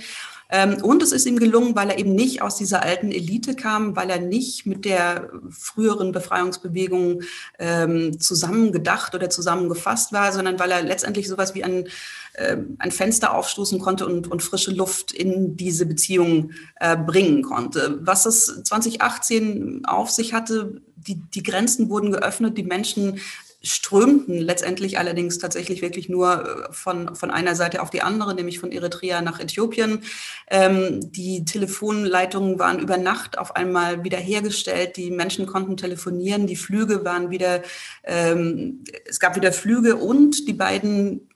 Ähm, und es ist ihm gelungen, weil er eben nicht aus dieser alten Elite kam, weil er nicht mit der früheren Befreiungsbewegung ähm, zusammengedacht oder zusammengefasst war, sondern weil er letztendlich sowas wie ein, äh, ein Fenster aufstoßen konnte und, und frische Luft in diese Beziehung äh, bringen konnte. Was es 2018 auf sich hatte, die, die Grenzen wurden geöffnet, die Menschen strömten letztendlich allerdings tatsächlich wirklich nur äh, von, von einer Seite auf die andere, nämlich von Eritrea nach Äthiopien. Ähm, die Telefonleitungen waren über Nacht auf einmal wiederhergestellt. Die Menschen konnten telefonieren. Die Flüge waren wieder, ähm, es gab wieder Flüge und die beiden,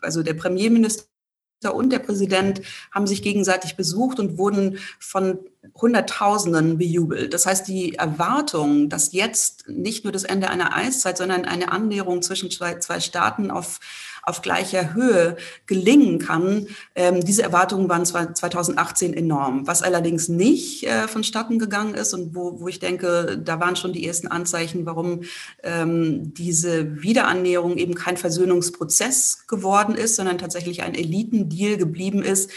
also der Premierminister und der Präsident haben sich gegenseitig besucht und wurden von Hunderttausenden bejubelt. Das heißt, die Erwartung, dass jetzt nicht nur das Ende einer Eiszeit, sondern eine Annäherung zwischen zwei, zwei Staaten auf auf gleicher Höhe gelingen kann. Ähm, diese Erwartungen waren 2018 enorm. Was allerdings nicht äh, vonstatten gegangen ist und wo, wo ich denke, da waren schon die ersten Anzeichen, warum ähm, diese Wiederannäherung eben kein Versöhnungsprozess geworden ist, sondern tatsächlich ein Elitendeal geblieben ist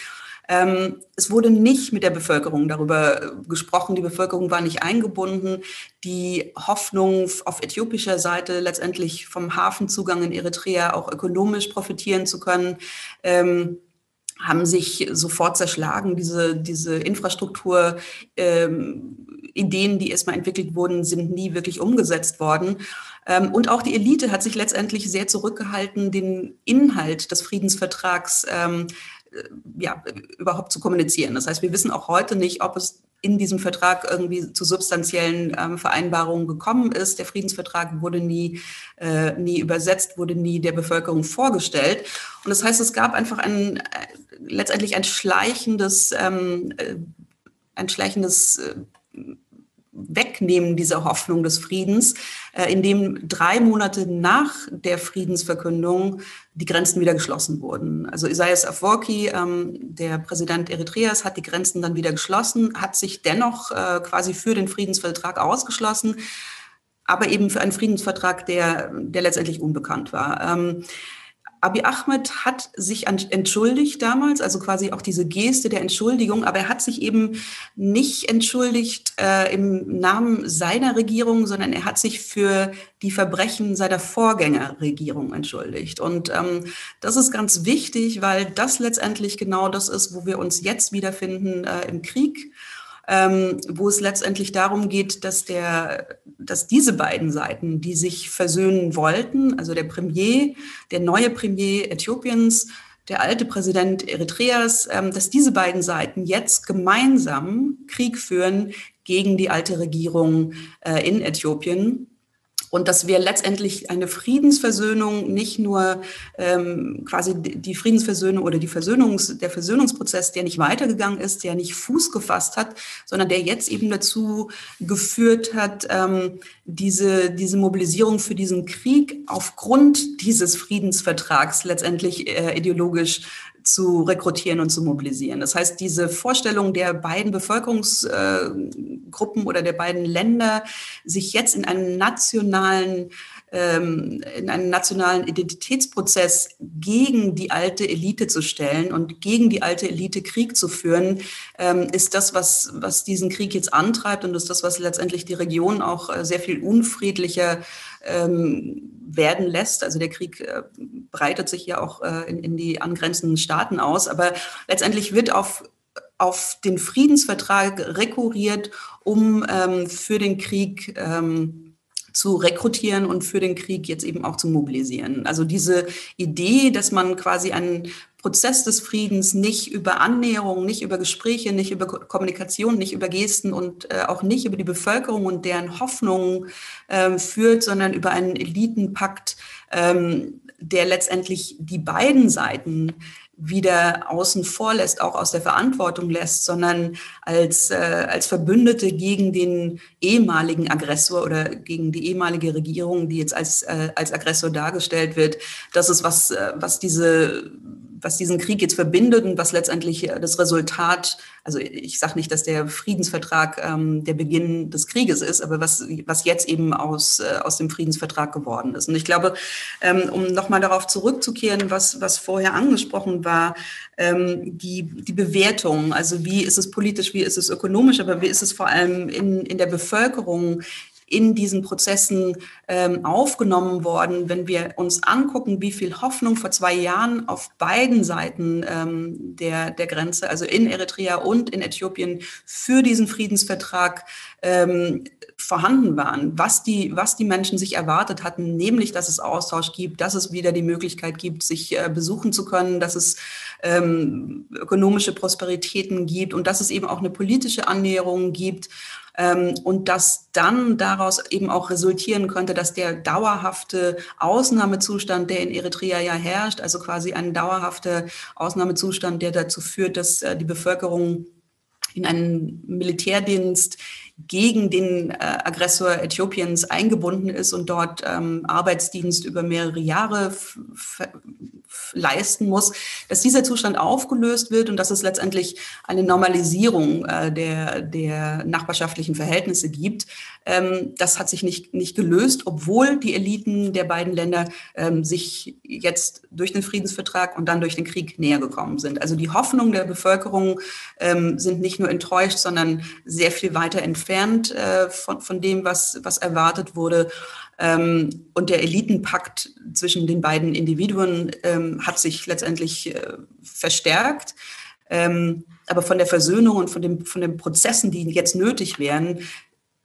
ähm, es wurde nicht mit der Bevölkerung darüber äh, gesprochen. Die Bevölkerung war nicht eingebunden. Die Hoffnung auf äthiopischer Seite letztendlich vom Hafenzugang in Eritrea auch ökonomisch profitieren zu können, ähm, haben sich sofort zerschlagen. Diese, diese Infrastruktur, ähm, Ideen, die erstmal entwickelt wurden, sind nie wirklich umgesetzt worden. Ähm, und auch die Elite hat sich letztendlich sehr zurückgehalten, den Inhalt des Friedensvertrags ähm, äh, ja, überhaupt zu kommunizieren. Das heißt, wir wissen auch heute nicht, ob es in diesem Vertrag irgendwie zu substanziellen ähm, Vereinbarungen gekommen ist. Der Friedensvertrag wurde nie, äh, nie übersetzt, wurde nie der Bevölkerung vorgestellt. Und das heißt, es gab einfach ein, äh, letztendlich ein schleichendes, ähm, äh, ein schleichendes äh, Wegnehmen dieser Hoffnung des Friedens, äh, indem drei Monate nach der Friedensverkündung die Grenzen wieder geschlossen wurden. Also Isaias Afwerki, ähm, der Präsident Eritreas, hat die Grenzen dann wieder geschlossen, hat sich dennoch äh, quasi für den Friedensvertrag ausgeschlossen, aber eben für einen Friedensvertrag, der, der letztendlich unbekannt war. Abi Ahmed hat sich entschuldigt damals, also quasi auch diese Geste der Entschuldigung, aber er hat sich eben nicht entschuldigt äh, im Namen seiner Regierung, sondern er hat sich für die Verbrechen seiner Vorgängerregierung entschuldigt. Und ähm, das ist ganz wichtig, weil das letztendlich genau das ist, wo wir uns jetzt wiederfinden äh, im Krieg ähm, wo es letztendlich darum geht, dass, der, dass diese beiden Seiten, die sich versöhnen wollten, also der Premier, der neue Premier Äthiopiens, der alte Präsident Eritreas, ähm, dass diese beiden Seiten jetzt gemeinsam Krieg führen gegen die alte Regierung äh, in Äthiopien und dass wir letztendlich eine Friedensversöhnung nicht nur ähm, quasi die Friedensversöhnung oder die Versöhnungs, der Versöhnungsprozess, der nicht weitergegangen ist, der nicht Fuß gefasst hat, sondern der jetzt eben dazu geführt hat, ähm, diese, diese Mobilisierung für diesen Krieg aufgrund dieses Friedensvertrags letztendlich äh, ideologisch zu rekrutieren und zu mobilisieren. Das heißt, diese Vorstellung der beiden Bevölkerungsgruppen oder der beiden Länder, sich jetzt in einem nationalen ähm, in einen nationalen Identitätsprozess gegen die alte Elite zu stellen und gegen die alte Elite Krieg zu führen, ähm, ist das, was, was diesen Krieg jetzt antreibt und ist das, was letztendlich die Region auch äh, sehr viel unfriedlicher ähm, werden lässt. Also der Krieg äh, breitet sich ja auch äh, in, in die angrenzenden Staaten aus, aber letztendlich wird auf auf den Friedensvertrag rekurriert, um ähm, für den Krieg ähm, zu rekrutieren und für den Krieg jetzt eben auch zu mobilisieren. Also diese Idee, dass man quasi einen Prozess des Friedens nicht über Annäherung, nicht über Gespräche, nicht über Kommunikation, nicht über Gesten und äh, auch nicht über die Bevölkerung und deren Hoffnungen äh, führt, sondern über einen Elitenpakt, ähm, der letztendlich die beiden Seiten wieder außen vor lässt, auch aus der Verantwortung lässt, sondern als, äh, als Verbündete gegen den ehemaligen Aggressor oder gegen die ehemalige Regierung, die jetzt als, äh, als Aggressor dargestellt wird. Das ist was, äh, was diese was diesen Krieg jetzt verbindet und was letztendlich äh, das Resultat, also ich sage nicht, dass der Friedensvertrag ähm, der Beginn des Krieges ist, aber was, was jetzt eben aus, äh, aus dem Friedensvertrag geworden ist. Und ich glaube, ähm, um nochmal darauf zurückzukehren, was, was vorher angesprochen war, ähm, die, die Bewertung, also wie ist es politisch, wie ist es ökonomisch, aber wie ist es vor allem in, in der Bevölkerung, in diesen Prozessen ähm, aufgenommen worden. Wenn wir uns angucken, wie viel Hoffnung vor zwei Jahren auf beiden Seiten ähm, der, der Grenze, also in Eritrea und in Äthiopien, für diesen Friedensvertrag ähm, vorhanden waren, was die, was die Menschen sich erwartet hatten, nämlich, dass es Austausch gibt, dass es wieder die Möglichkeit gibt, sich äh, besuchen zu können, dass es ähm, ökonomische Prosperitäten gibt und dass es eben auch eine politische Annäherung gibt und dass dann daraus eben auch resultieren könnte, dass der dauerhafte Ausnahmezustand, der in Eritrea ja herrscht, also quasi ein dauerhafter Ausnahmezustand, der dazu führt, dass äh, die Bevölkerung in einen Militärdienst gegen den äh, Aggressor Äthiopiens eingebunden ist und dort ähm, Arbeitsdienst über mehrere Jahre leisten muss, dass dieser Zustand aufgelöst wird und dass es letztendlich eine Normalisierung äh, der, der nachbarschaftlichen Verhältnisse gibt. Ähm, das hat sich nicht, nicht gelöst, obwohl die Eliten der beiden Länder ähm, sich jetzt durch den Friedensvertrag und dann durch den Krieg näher gekommen sind. Also die Hoffnungen der Bevölkerung ähm, sind nicht nur enttäuscht, sondern sehr viel weiter entfernt äh, von, von dem, was, was erwartet wurde. Ähm, und der Elitenpakt zwischen den beiden Individuen ähm, hat sich letztendlich äh, verstärkt. Ähm, aber von der Versöhnung und von, dem, von den Prozessen, die jetzt nötig wären,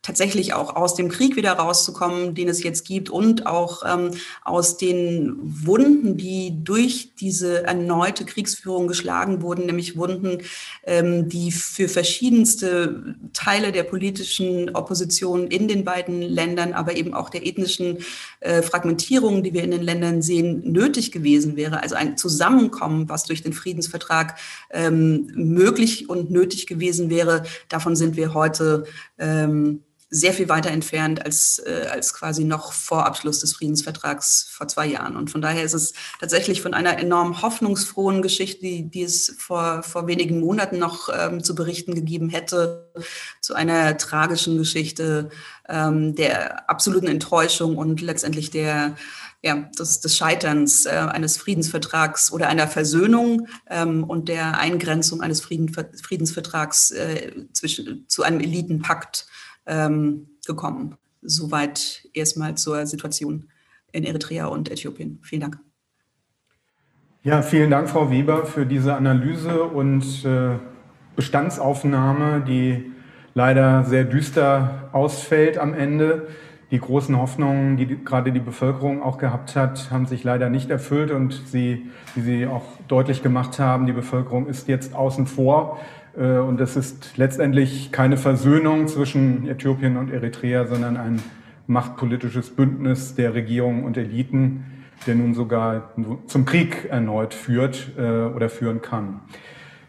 tatsächlich auch aus dem Krieg wieder rauszukommen, den es jetzt gibt und auch ähm, aus den Wunden, die durch diese erneute Kriegsführung geschlagen wurden, nämlich Wunden, ähm, die für verschiedenste Teile der politischen Opposition in den beiden Ländern, aber eben auch der ethnischen äh, Fragmentierung, die wir in den Ländern sehen, nötig gewesen wäre. Also ein Zusammenkommen, was durch den Friedensvertrag ähm, möglich und nötig gewesen wäre. Davon sind wir heute ähm, sehr viel weiter entfernt als, äh, als quasi noch vor Abschluss des Friedensvertrags vor zwei Jahren. Und von daher ist es tatsächlich von einer enorm hoffnungsfrohen Geschichte, die, die es vor, vor wenigen Monaten noch ähm, zu berichten gegeben hätte, zu einer tragischen Geschichte ähm, der absoluten Enttäuschung und letztendlich der, ja, des, des Scheiterns äh, eines Friedensvertrags oder einer Versöhnung ähm, und der Eingrenzung eines Frieden, Friedensvertrags äh, zwischen, zu einem Elitenpakt ähm, gekommen. Soweit erstmal zur Situation in Eritrea und Äthiopien. Vielen Dank. Ja, vielen Dank, Frau Weber, für diese Analyse und äh, Bestandsaufnahme, die leider sehr düster ausfällt am Ende. Die großen Hoffnungen, die, die gerade die Bevölkerung auch gehabt hat, haben sich leider nicht erfüllt und sie, wie Sie auch deutlich gemacht haben, die Bevölkerung ist jetzt außen vor und es ist letztendlich keine Versöhnung zwischen Äthiopien und Eritrea, sondern ein machtpolitisches Bündnis der Regierung und Eliten, der nun sogar zum Krieg erneut führt äh, oder führen kann.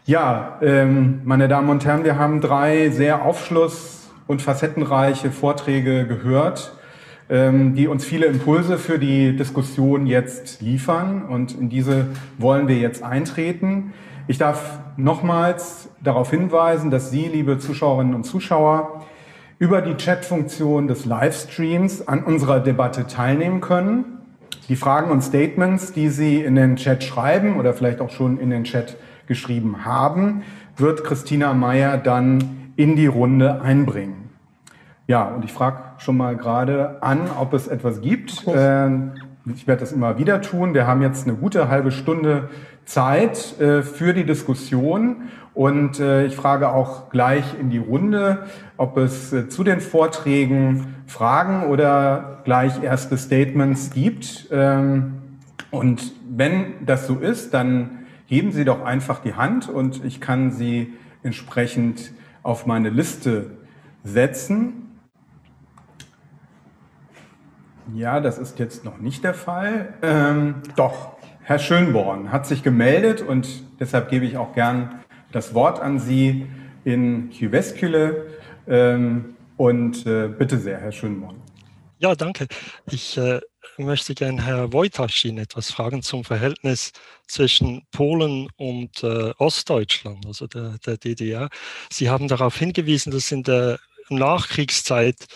Ja, ähm, meine Damen und Herren, wir haben drei sehr aufschluss- und facettenreiche Vorträge gehört, ähm, die uns viele Impulse für die Diskussion jetzt liefern. Und in diese wollen wir jetzt eintreten. Ich darf nochmals darauf hinweisen, dass Sie, liebe Zuschauerinnen und Zuschauer, über die Chatfunktion des Livestreams an unserer Debatte teilnehmen können. Die Fragen und Statements, die Sie in den Chat schreiben oder vielleicht auch schon in den Chat geschrieben haben, wird Christina Meyer dann in die Runde einbringen. Ja, und ich frage schon mal gerade an, ob es etwas gibt. Ähm, ich werde das immer wieder tun. Wir haben jetzt eine gute halbe Stunde Zeit äh, für die Diskussion und äh, ich frage auch gleich in die Runde, ob es äh, zu den Vorträgen Fragen oder gleich erste Statements gibt. Ähm, und wenn das so ist, dann heben Sie doch einfach die Hand und ich kann Sie entsprechend auf meine Liste setzen. Ja, das ist jetzt noch nicht der Fall. Ähm, doch, Herr Schönborn hat sich gemeldet und deshalb gebe ich auch gern das Wort an Sie in Jyväskylä. Ähm, und äh, bitte sehr, Herr Schönborn. Ja, danke. Ich äh, möchte gerne Herr Wojtaschin etwas fragen zum Verhältnis zwischen Polen und äh, Ostdeutschland, also der, der DDR. Sie haben darauf hingewiesen, dass in der Nachkriegszeit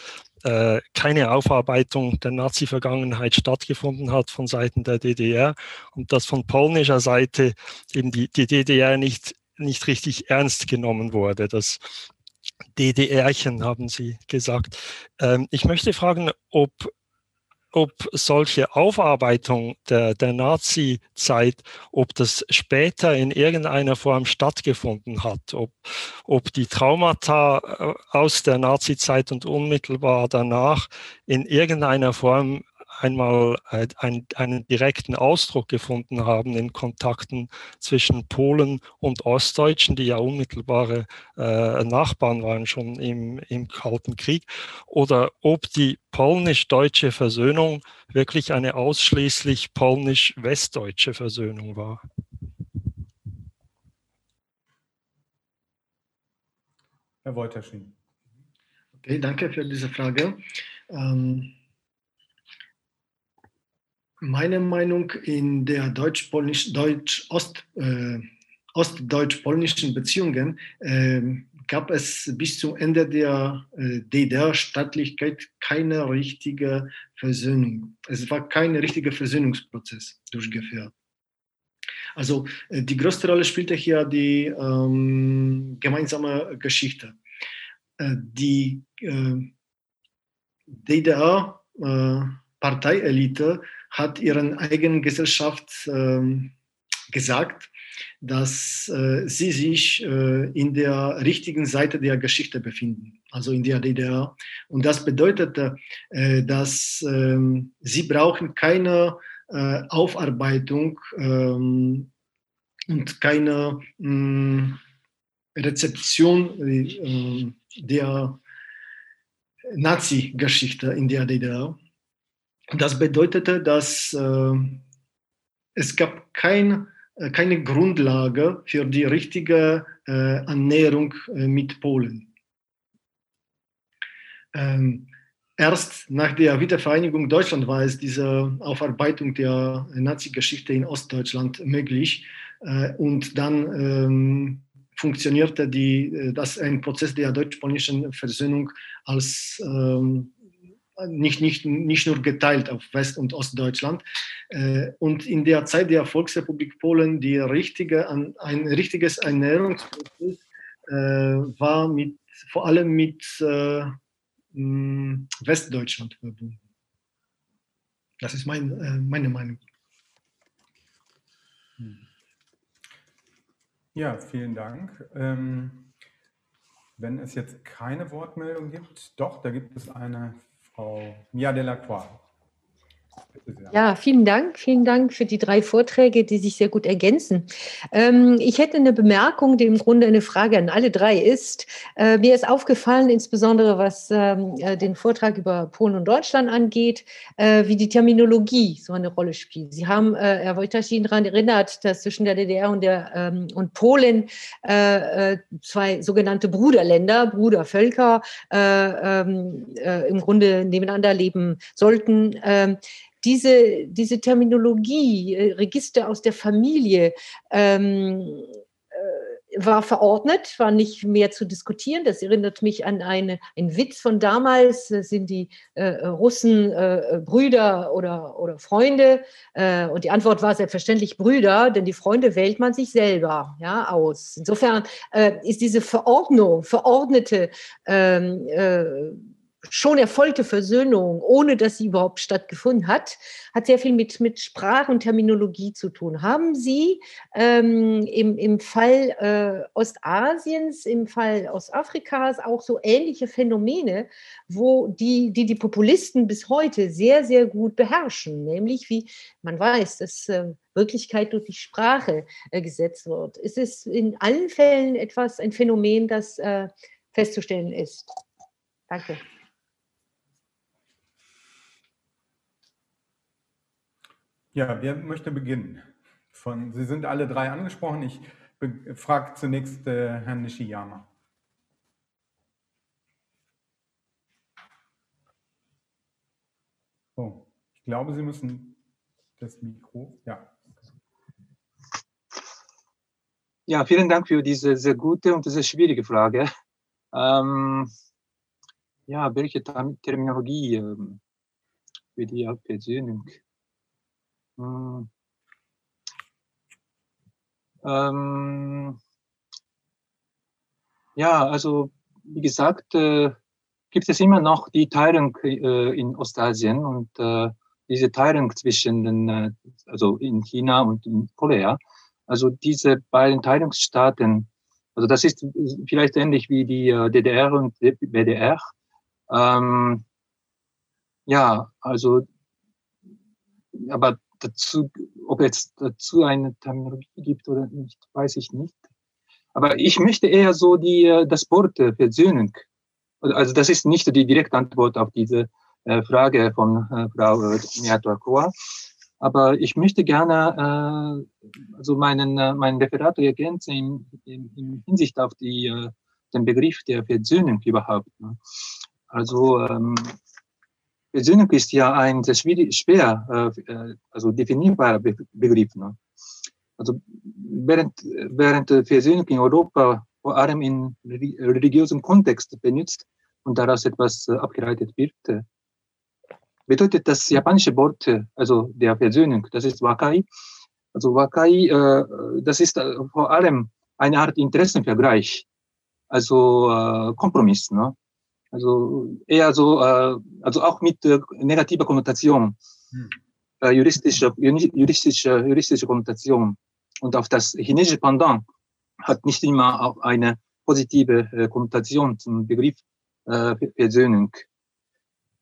äh, keine Aufarbeitung der Nazi-Vergangenheit stattgefunden hat von Seiten der DDR und dass von polnischer Seite eben die, die DDR nicht, nicht richtig ernst genommen wurde. Das DDRchen haben Sie gesagt. Ähm, ich möchte fragen, ob ob solche Aufarbeitung der, der Nazi-Zeit, ob das später in irgendeiner Form stattgefunden hat, ob, ob die Traumata äh, aus der Nazi-Zeit und unmittelbar danach in irgendeiner Form einmal einen, einen direkten Ausdruck gefunden haben in Kontakten zwischen Polen und Ostdeutschen, die ja unmittelbare äh, Nachbarn waren schon im, im Kalten Krieg, oder ob die polnisch-deutsche Versöhnung wirklich eine ausschließlich polnisch-westdeutsche Versöhnung war. Herr Wolterschien. Okay, danke für diese Frage. Ähm, meine Meinung in der deutsch-polnisch, deutsch-ost, äh, ostdeutsch-polnischen Beziehungen äh, gab es bis zum Ende der äh, DDR-Staatlichkeit keine richtige Versöhnung. Es war kein richtiger Versöhnungsprozess durchgeführt. Also äh, die größte Rolle spielte hier die ähm, gemeinsame Geschichte. Äh, die äh, DDR-Parteielite hat ihren eigenen Gesellschaft äh, gesagt, dass äh, sie sich äh, in der richtigen Seite der Geschichte befinden, also in der DDR. Und das bedeutete, äh, dass ähm, sie brauchen keine Aufarbeitung ähm, und keine mh, Rezeption der Nazi-Geschichte in der DDR das bedeutete, dass äh, es gab kein, äh, keine Grundlage für die richtige äh, Annäherung äh, mit Polen. Ähm, erst nach der Wiedervereinigung Deutschland war es diese Aufarbeitung der Nazi-Geschichte in Ostdeutschland möglich. Äh, und dann ähm, funktionierte die, das ein Prozess der deutsch-polnischen Versöhnung als ähm, nicht, nicht, nicht nur geteilt auf West- und Ostdeutschland. Äh, und in der Zeit der Volksrepublik Polen die richtige, ein richtiges Ernährungsprozess äh, war mit, vor allem mit äh, Westdeutschland verbunden. Das ist mein, meine Meinung. Ja, vielen Dank. Ähm, wenn es jetzt keine Wortmeldung gibt, doch, da gibt es eine Frau Mia Delacroix. Ja, vielen Dank. Vielen Dank für die drei Vorträge, die sich sehr gut ergänzen. Ähm, ich hätte eine Bemerkung, die im Grunde eine Frage an alle drei ist. Äh, mir ist aufgefallen, insbesondere was ähm, äh, den Vortrag über Polen und Deutschland angeht, äh, wie die Terminologie so eine Rolle spielt. Sie haben, äh, Herr Wojtaschin, daran erinnert, dass zwischen der DDR und, der, ähm, und Polen äh, äh, zwei sogenannte Bruderländer, Brudervölker ähm, im Grunde nebeneinander leben sollten. Diese, diese Terminologie, äh, Register aus der Familie, ähm, äh, war verordnet, war nicht mehr zu diskutieren. Das erinnert mich an eine, einen Witz von damals. Das sind die äh, Russen äh, Brüder oder, oder Freunde? Äh, und die Antwort war selbstverständlich Brüder, denn die Freunde wählt man sich selber ja, aus. Insofern äh, ist diese Verordnung, verordnete ähm, äh, schon erfolgte Versöhnung, ohne dass sie überhaupt stattgefunden hat, hat sehr viel mit, mit Sprache und Terminologie zu tun. Haben Sie ähm, im, im Fall äh, Ostasiens, im Fall Ostafrikas auch so ähnliche Phänomene, wo die, die die Populisten bis heute sehr, sehr gut beherrschen, nämlich wie man weiß, dass äh, Wirklichkeit durch die Sprache äh, gesetzt wird. Ist es in allen Fällen etwas, ein Phänomen, das äh, festzustellen ist? Danke. Ja, wer möchte beginnen? Von, Sie sind alle drei angesprochen. Ich frage zunächst äh, Herrn Nishiyama. Oh, ich glaube, Sie müssen das Mikro. Ja. Ja, vielen Dank für diese sehr gute und sehr schwierige Frage. Ähm, ja, welche Terminologie ähm, für die Versöhnung? Hm. Ähm, ja, also wie gesagt, äh, gibt es immer noch die Teilung äh, in Ostasien und äh, diese Teilung zwischen den, äh, also in China und in Korea. Also diese beiden Teilungsstaaten, also das ist vielleicht ähnlich wie die äh, DDR und BDR. Ähm, ja, also, aber dazu, ob es dazu eine Terminologie gibt oder nicht, weiß ich nicht. Aber ich möchte eher so die, äh, das Wort äh, Versöhnung. Also das ist nicht die direkte Antwort auf diese äh, Frage von Frau Miatoa. Aber ich möchte gerne also meinen, meinen Referat ergänzen in, in, in Hinsicht auf die, den Begriff der Versöhnung überhaupt. Ne? Also ähm, Versöhnung ist ja ein sehr schwer, äh, äh also definierbarer Be Begriff. Ne? Also während, während Versöhnung in Europa vor allem in religiösem Kontext benutzt und daraus etwas äh, abgeleitet wird, äh, bedeutet das japanische Wort, also der Versöhnung, das ist Wakai. Also Wakai, äh, das ist vor allem eine Art Interessenvergleich, also äh, Kompromiss. Ne? Also eher so, äh, also auch mit äh, negativer Konnotation, hm. äh, juristische, juristische, juristische Konnotation. Und auf das chinesische Pendant hat nicht immer auch eine positive äh, Konnotation zum Begriff äh, Versöhnung.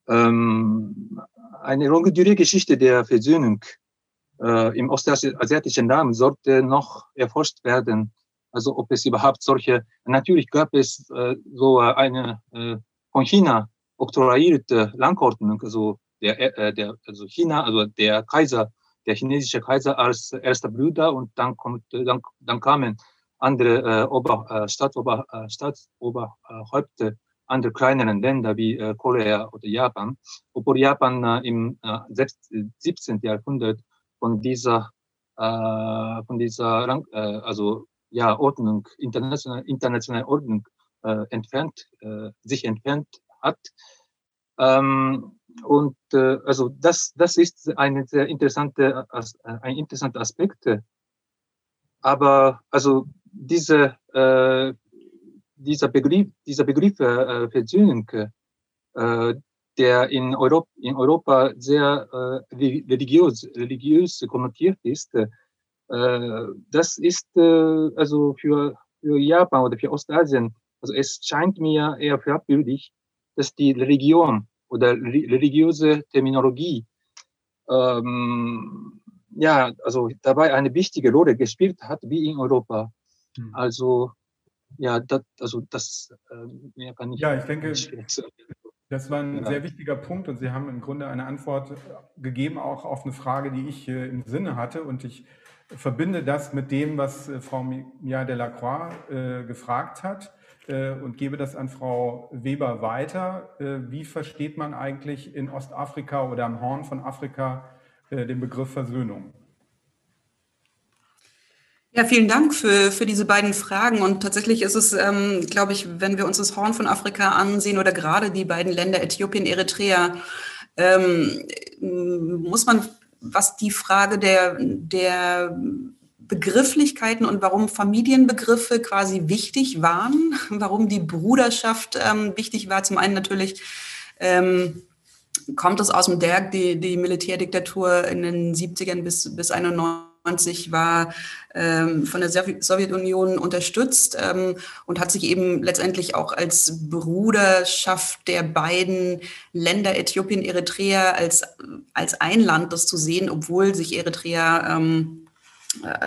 Ähm, eine longedurige Geschichte der Versöhnung äh, im ostasiatischen Raum sollte noch erforscht werden. Also ob es überhaupt solche, natürlich gab es äh, so eine äh, von China oktroyierte Landordnung, also der, äh, der, also China, also der Kaiser, der chinesische Kaiser als erster Bruder und dann kommt, dann, dann kamen andere äh, Ober, äh, Staatsober, äh, Staatsoberhäupter andere kleineren Länder wie äh, Korea oder Japan, obwohl Japan äh, im äh, 17. Jahrhundert von dieser äh, von dieser äh, also ja Ordnung international internationale Ordnung äh, entfernt, äh, sich entfernt hat. Ähm, und äh, also das, das ist eine sehr interessante, ein interessanter Aspekt. Aber also diese, äh, dieser Begriff, dieser Begriff äh, Versöhnung, äh, der in Europa, in Europa sehr äh, religiös, religiös konnotiert ist, äh, das ist äh, also für, für Japan oder für Ostasien also es scheint mir eher fragwürdig, dass die Religion oder religiöse Terminologie ähm, ja, also dabei eine wichtige Rolle gespielt hat, wie in Europa. Hm. Also ja, das, also das äh, mehr kann ich. Ja, ich denke, das war ein ja. sehr wichtiger Punkt und Sie haben im Grunde eine Antwort gegeben, auch auf eine Frage, die ich äh, im Sinne hatte. Und ich verbinde das mit dem, was äh, Frau Mia Delacroix äh, gefragt hat. Äh, und gebe das an Frau Weber weiter. Äh, wie versteht man eigentlich in Ostafrika oder am Horn von Afrika äh, den Begriff Versöhnung? Ja, vielen Dank für, für diese beiden Fragen. Und tatsächlich ist es, ähm, glaube ich, wenn wir uns das Horn von Afrika ansehen oder gerade die beiden Länder Äthiopien, Eritrea, ähm, muss man, was die Frage der, der Begrifflichkeiten und warum Familienbegriffe quasi wichtig waren, (laughs) warum die Bruderschaft ähm, wichtig war. Zum einen natürlich ähm, kommt es aus dem Derg, die, die Militärdiktatur in den 70ern bis, bis 91 war ähm, von der Sowjetunion unterstützt ähm, und hat sich eben letztendlich auch als Bruderschaft der beiden Länder Äthiopien, Eritrea als, als ein Land das zu sehen, obwohl sich Eritrea ähm, äh,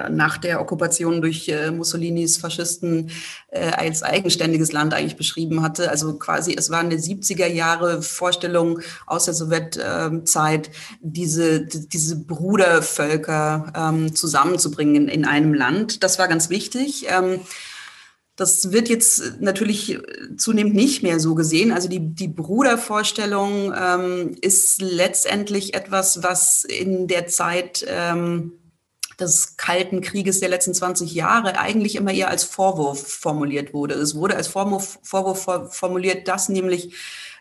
nach der Okkupation durch äh, Mussolinis Faschisten äh, als eigenständiges Land eigentlich beschrieben hatte. Also quasi, es waren die 70er Jahre Vorstellung aus der Sowjetzeit, diese, diese Brudervölker ähm, zusammenzubringen in, einem Land. Das war ganz wichtig. Ähm, das wird jetzt natürlich zunehmend nicht mehr so gesehen. Also die, die Brudervorstellung ähm, ist letztendlich etwas, was in der Zeit des Kalten Krieges der letzten 20 Jahre eigentlich immer eher als Vorwurf formuliert wurde. Es wurde als Vorwurf, Vorwurf formuliert, dass nämlich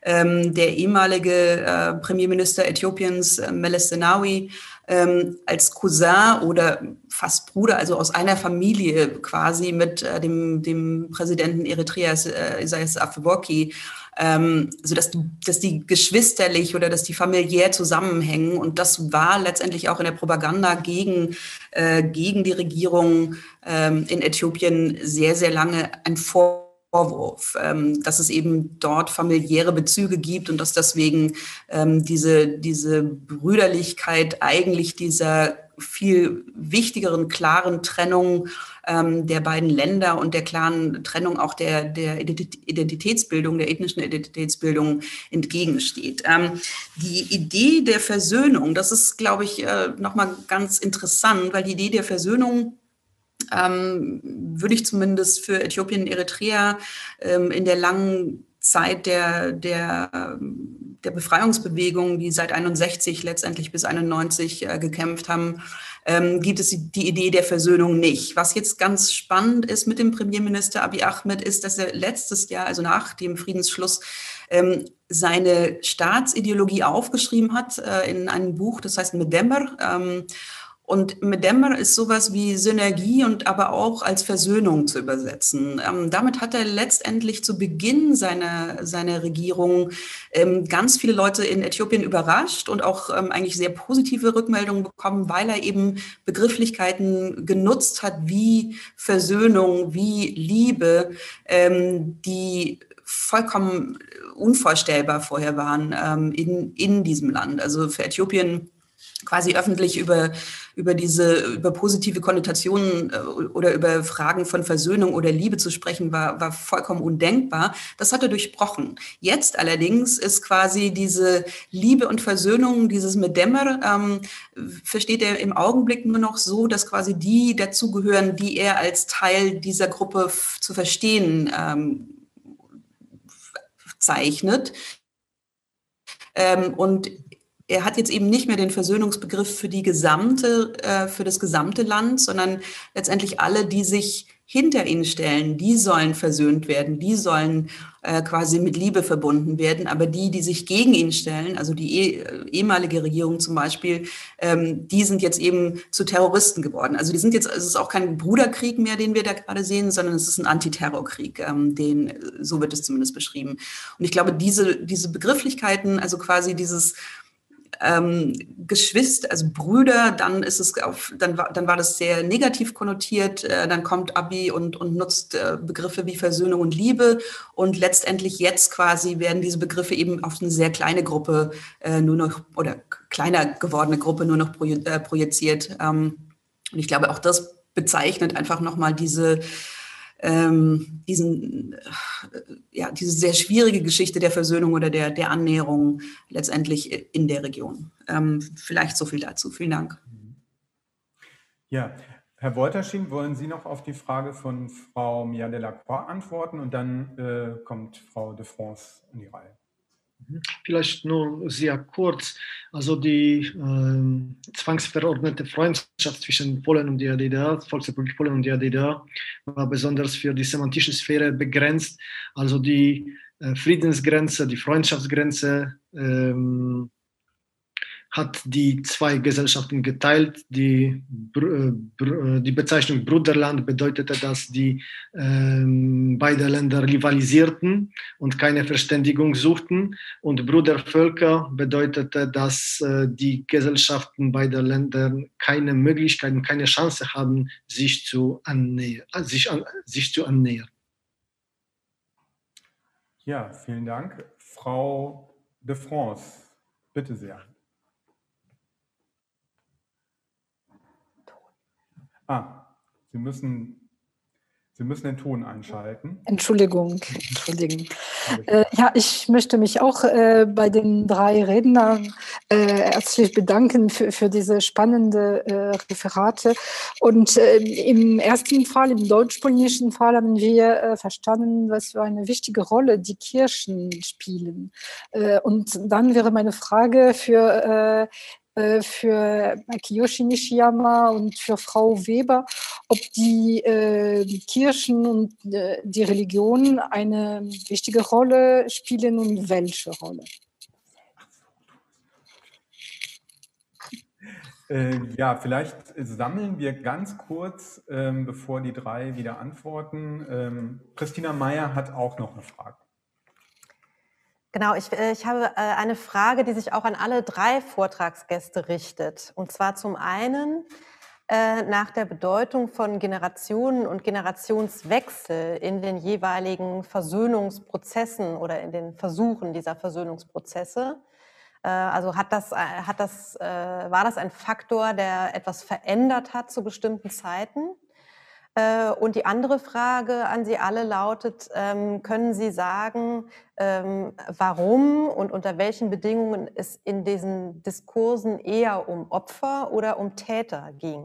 ähm, der ehemalige äh, Premierminister Äthiopiens, äh, Meles Zenawi, ähm, als Cousin oder fast Bruder, also aus einer Familie quasi mit äh, dem, dem Präsidenten Eritreas, äh, Isaias Afwerki, ähm, so dass dass die geschwisterlich oder dass die familiär zusammenhängen. Und das war letztendlich auch in der Propaganda gegen, äh, gegen die Regierung ähm, in Äthiopien sehr, sehr lange ein Vorwurf, ähm, dass es eben dort familiäre Bezüge gibt und dass deswegen ähm, diese, diese Brüderlichkeit eigentlich dieser viel wichtigeren, klaren Trennung ähm, der beiden Länder und der klaren Trennung auch der, der Identitätsbildung, der ethnischen Identitätsbildung entgegensteht. Die Idee der Versöhnung, das ist, glaube ich, äh, nochmal ganz interessant, weil die Idee der Versöhnung ähm, würde ich zumindest für Äthiopien und Eritrea ähm, in der langen Zeit der, der, der Befreiungsbewegung, die seit 61 letztendlich bis 91 äh, gekämpft haben, ähm, gibt es die Idee der Versöhnung nicht. Was jetzt ganz spannend ist mit dem Premierminister Abiy Ahmed, ist, dass er letztes Jahr, also nach dem Friedensschluss, ähm, seine Staatsideologie aufgeschrieben hat äh, in einem Buch, das heißt Medember. Ähm, und Medemmer ist sowas wie Synergie und aber auch als Versöhnung zu übersetzen. Ähm, damit hat er letztendlich zu Beginn seiner, seiner Regierung ähm, ganz viele Leute in Äthiopien überrascht und auch ähm, eigentlich sehr positive Rückmeldungen bekommen, weil er eben Begrifflichkeiten genutzt hat wie Versöhnung, wie Liebe, ähm, die vollkommen unvorstellbar vorher waren ähm, in, in diesem Land. Also für Äthiopien quasi öffentlich über, über diese, über positive Konnotationen äh, oder über Fragen von Versöhnung oder Liebe zu sprechen, war, war vollkommen undenkbar. Das hat er durchbrochen. Jetzt allerdings ist quasi diese Liebe und Versöhnung, dieses Medemmer, ähm, versteht er im Augenblick nur noch so, dass quasi die dazugehören, die er als Teil dieser Gruppe zu verstehen ähm, zeichnet. Ähm, und er hat jetzt eben nicht mehr den Versöhnungsbegriff für die gesamte, äh, für das gesamte Land, sondern letztendlich alle, die sich hinter ihn stellen, die sollen versöhnt werden, die sollen äh, quasi mit Liebe verbunden werden. Aber die, die sich gegen ihn stellen, also die eh, ehemalige Regierung zum Beispiel, ähm, die sind jetzt eben zu Terroristen geworden. Also die sind jetzt, es ist auch kein Bruderkrieg mehr, den wir da gerade sehen, sondern es ist ein Antiterrorkrieg, ähm, den, so wird es zumindest beschrieben. Und ich glaube, diese, diese Begrifflichkeiten, also quasi dieses, ähm, Geschwister, also Brüder, dann ist es auf, dann war, dann war das sehr negativ konnotiert. Äh, dann kommt Abi und, und nutzt äh, Begriffe wie Versöhnung und Liebe. Und letztendlich jetzt quasi werden diese Begriffe eben auf eine sehr kleine Gruppe äh, nur noch oder kleiner gewordene Gruppe nur noch äh, projiziert. Ähm, und ich glaube, auch das bezeichnet einfach nochmal diese ähm, diesen, äh, ja, diese sehr schwierige Geschichte der Versöhnung oder der, der Annäherung letztendlich in der Region. Ähm, vielleicht so viel dazu. Vielen Dank. Ja, Herr Wolterschien, wollen Sie noch auf die Frage von Frau Mia Delacroix antworten und dann äh, kommt Frau de France in die Reihe. Vielleicht nur sehr kurz. Also die äh, zwangsverordnete Freundschaft zwischen Polen und der DDR, Volksrepublik Polen und der DDR, war besonders für die semantische Sphäre begrenzt. Also die äh, Friedensgrenze, die Freundschaftsgrenze ähm, hat die zwei Gesellschaften geteilt. Die, äh, äh, die Bezeichnung Bruderland bedeutete, dass die ähm, beide Länder rivalisierten und keine Verständigung suchten. Und Brudervölker bedeutete, dass äh, die Gesellschaften beider Länder keine Möglichkeiten, keine Chance haben, sich zu annähern. Sich, an, sich zu annähern. Ja, vielen Dank. Frau de France, bitte sehr. Ah, Sie müssen Sie müssen den Ton einschalten. Entschuldigung, (laughs) Entschuldigung. Äh, ja, ich möchte mich auch äh, bei den drei Rednern äh, herzlich bedanken für, für diese spannende äh, Referate. Und äh, im ersten Fall, im deutsch-polnischen Fall, haben wir äh, verstanden, was für eine wichtige Rolle die Kirchen spielen. und dann wäre meine Frage für für Kiyoshi Nishiyama und für Frau Weber, ob die äh, Kirchen und äh, die Religion eine wichtige Rolle spielen und welche Rolle. Äh, ja, vielleicht sammeln wir ganz kurz, ähm, bevor die drei wieder antworten. Ähm, Christina Meyer hat auch noch eine Frage. Genau, ich, äh, ich habe äh, eine Frage, die sich auch an alle drei Vortragsgäste richtet. Und zwar zum einen äh, nach der Bedeutung von Generationen und Generationswechsel in den jeweiligen Versöhnungsprozessen oder in den Versuchen dieser Versöhnungsprozesse. Also hat das, hat das, war das ein Faktor, der etwas verändert hat zu bestimmten Zeiten? Äh, und die andere Frage an Sie alle lautet, ähm, können Sie sagen, ähm, warum und unter welchen Bedingungen es in diesen Diskursen eher um Opfer oder um Täter ging?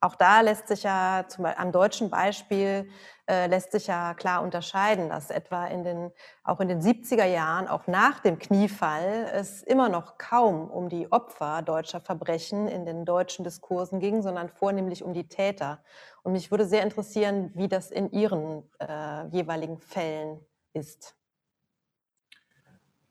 Auch da lässt sich ja zum Beispiel am deutschen Beispiel äh, lässt sich ja klar unterscheiden, dass etwa in den, auch in den 70er Jahren, auch nach dem Kniefall, es immer noch kaum um die Opfer deutscher Verbrechen in den deutschen Diskursen ging, sondern vornehmlich um die Täter. Und mich würde sehr interessieren, wie das in Ihren äh, jeweiligen Fällen ist.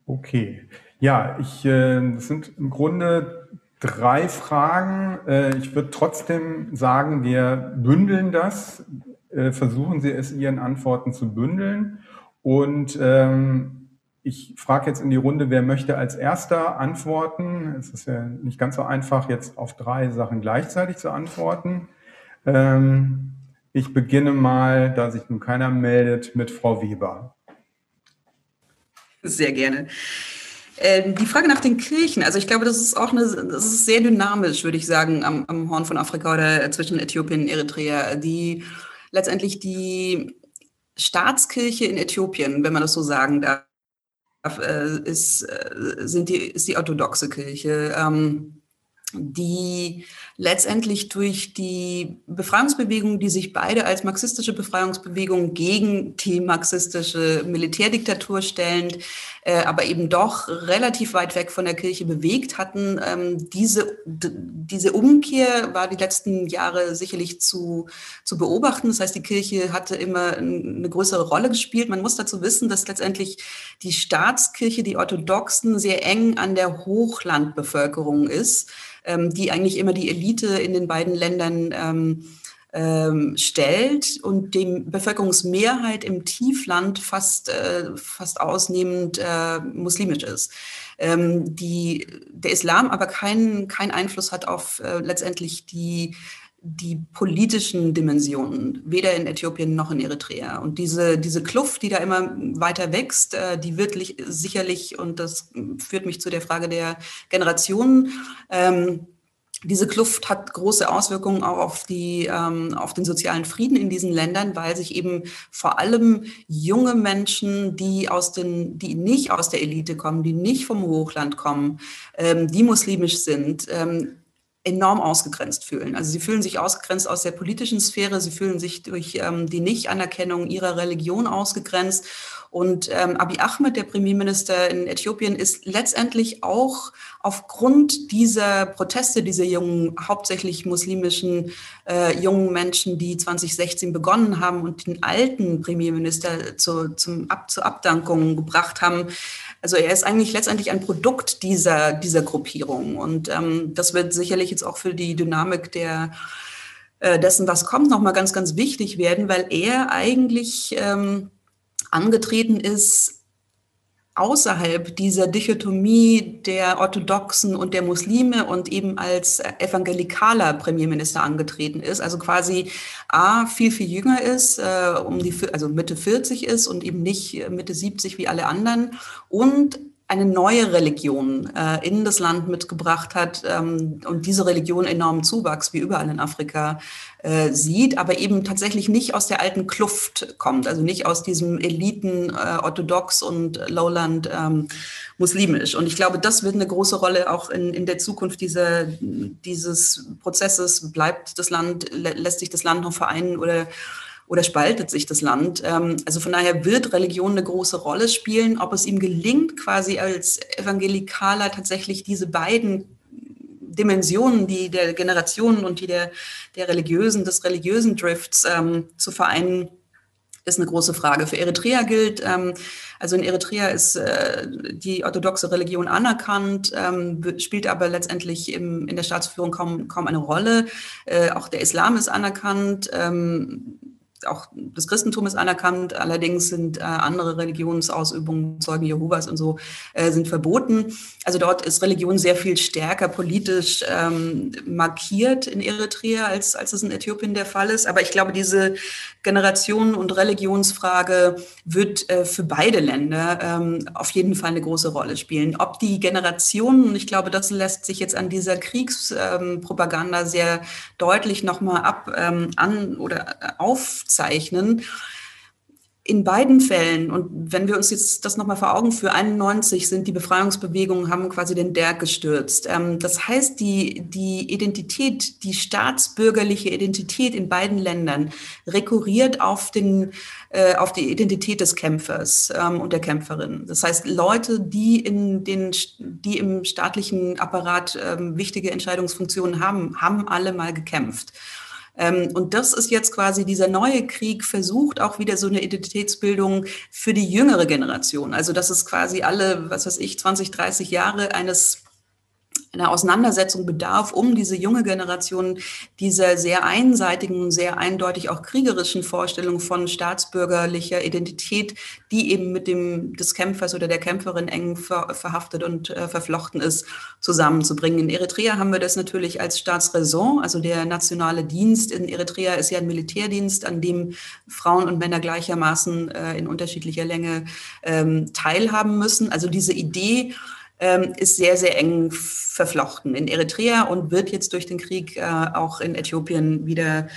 Okay, ja, ich, äh, das sind im Grunde drei Fragen. Äh, ich würde trotzdem sagen, wir bündeln das, äh, versuchen Sie es Ihren Antworten zu bündeln. Und ähm, ich frage jetzt in die Runde, wer möchte als erster antworten? Es ist ja nicht ganz so einfach, jetzt auf drei Sachen gleichzeitig zu antworten. Ähm, ich beginne mal, da sich nun keiner meldet, mit Frau Weber. Sehr gerne. Ähm, die Frage nach den Kirchen, also ich glaube, das ist auch eine, das ist sehr dynamisch, würde ich sagen, am, am Horn von Afrika oder zwischen Äthiopien und Eritrea. Die letztendlich die Staatskirche in Äthiopien, wenn man das so sagen darf, äh, ist, äh, sind die, ist die orthodoxe Kirche. Ähm, die letztendlich durch die Befreiungsbewegung, die sich beide als marxistische Befreiungsbewegung gegen die marxistische Militärdiktatur stellend, äh, aber eben doch relativ weit weg von der Kirche bewegt hatten, ähm, diese, diese Umkehr war die letzten Jahre sicherlich zu, zu beobachten. Das heißt, die Kirche hatte immer eine größere Rolle gespielt. Man muss dazu wissen, dass letztendlich die Staatskirche, die Orthodoxen, sehr eng an der Hochlandbevölkerung ist ähm, die eigentlich immer die Elite in den beiden Ländern ähm, ähm, stellt und die Bevölkerungsmehrheit im Tiefland fast, äh, fast ausnehmend äh, muslimisch ist. Ähm, die, der Islam aber keinen kein Einfluss hat auf äh, letztendlich die die politischen Dimensionen, weder in Äthiopien noch in Eritrea. Und diese, diese Kluft, die da immer weiter wächst, äh, die wird sicherlich, und das führt mich zu der Frage der Generationen, ähm, diese Kluft hat große Auswirkungen auch auf, die, ähm, auf den sozialen Frieden in diesen Ländern, weil sich eben vor allem junge Menschen, die, aus den, die nicht aus der Elite kommen, die nicht vom Hochland kommen, ähm, die muslimisch sind, ähm, enorm ausgegrenzt fühlen. Also sie fühlen sich ausgegrenzt aus der politischen Sphäre, sie fühlen sich durch ähm, die Nichtanerkennung ihrer Religion ausgegrenzt. Und ähm, Abiy Ahmed, der Premierminister in Äthiopien, ist letztendlich auch aufgrund dieser Proteste dieser jungen, hauptsächlich muslimischen äh, jungen Menschen, die 2016 begonnen haben und den alten Premierminister zu, zum Ab, zur Abdankung gebracht haben, also er ist eigentlich letztendlich ein Produkt dieser, dieser Gruppierung. Und ähm, das wird sicherlich jetzt auch für die Dynamik der äh, dessen, was kommt, nochmal ganz, ganz wichtig werden, weil er eigentlich ähm, angetreten ist, außerhalb dieser Dichotomie der Orthodoxen und der Muslime und eben als evangelikaler Premierminister angetreten ist, also quasi A, viel, viel jünger ist, äh, um die, also Mitte 40 ist und eben nicht Mitte 70 wie alle anderen und eine neue Religion äh, in das Land mitgebracht hat ähm, und diese Religion enormen Zuwachs wie überall in Afrika äh, sieht, aber eben tatsächlich nicht aus der alten Kluft kommt, also nicht aus diesem Eliten äh, orthodox und Lowland ähm, muslimisch. Und ich glaube, das wird eine große Rolle auch in, in der Zukunft dieser, dieses Prozesses. Bleibt das Land, lä lässt sich das Land noch vereinen oder oder spaltet sich das Land. Ähm, also von daher wird Religion eine große Rolle spielen. Ob es ihm gelingt, quasi als Evangelikaler tatsächlich diese beiden Dimensionen, die der Generationen und die der, der religiösen, des religiösen Drifts ähm, zu vereinen, ist eine große Frage. Für Eritrea gilt, ähm, also in Eritrea ist äh, die orthodoxe Religion anerkannt, ähm, spielt aber letztendlich im, in der Staatsführung kaum, kaum eine Rolle. Äh, auch der Islam ist anerkannt. Ähm, auch das Christentum ist anerkannt, allerdings sind äh, andere Religionsausübungen, Zeugen Jehovas und so, äh, sind verboten. Also dort ist Religion sehr viel stärker politisch ähm, markiert in Eritrea, als, als es in Äthiopien der Fall ist. Aber ich glaube, diese Generationen- und Religionsfrage wird äh, für beide Länder ähm, auf jeden Fall eine große Rolle spielen. Ob die Generationen, ich glaube, das lässt sich jetzt an dieser Kriegspropaganda sehr deutlich nochmal ab ähm, an oder äh, aufzeichnen. In beiden Fällen, und wenn wir uns jetzt das nochmal vor Augen führen, 91 sind die Befreiungsbewegungen, haben quasi den Derg gestürzt. Ähm, das heißt, die, die Identität, die staatsbürgerliche Identität in beiden Ländern rekurriert auf, den, äh, auf die Identität des Kämpfers ähm, und der Kämpferin. Das heißt, Leute, die, in den, die im staatlichen Apparat ähm, wichtige Entscheidungsfunktionen haben, haben alle mal gekämpft. Ähm, und das ist jetzt quasi dieser neue Krieg versucht auch wieder so eine Identitätsbildung für die jüngere Generation. Also das ist quasi alle, was weiß ich, 20, 30 Jahre eines einer Auseinandersetzung bedarf, um diese junge Generation dieser sehr einseitigen, sehr eindeutig auch kriegerischen Vorstellung von staatsbürgerlicher Identität, die eben mit dem des Kämpfers oder der Kämpferin eng ver, verhaftet und äh, verflochten ist, zusammenzubringen. In Eritrea haben wir das natürlich als Staatsräson, also der nationale Dienst in Eritrea ist ja ein Militärdienst, an dem Frauen und Männer gleichermaßen äh, in unterschiedlicher Länge ähm, teilhaben müssen. Also diese Idee, ähm, ist sehr, sehr eng verflochten in Eritrea und wird jetzt durch den Krieg äh, auch in Äthiopien wieder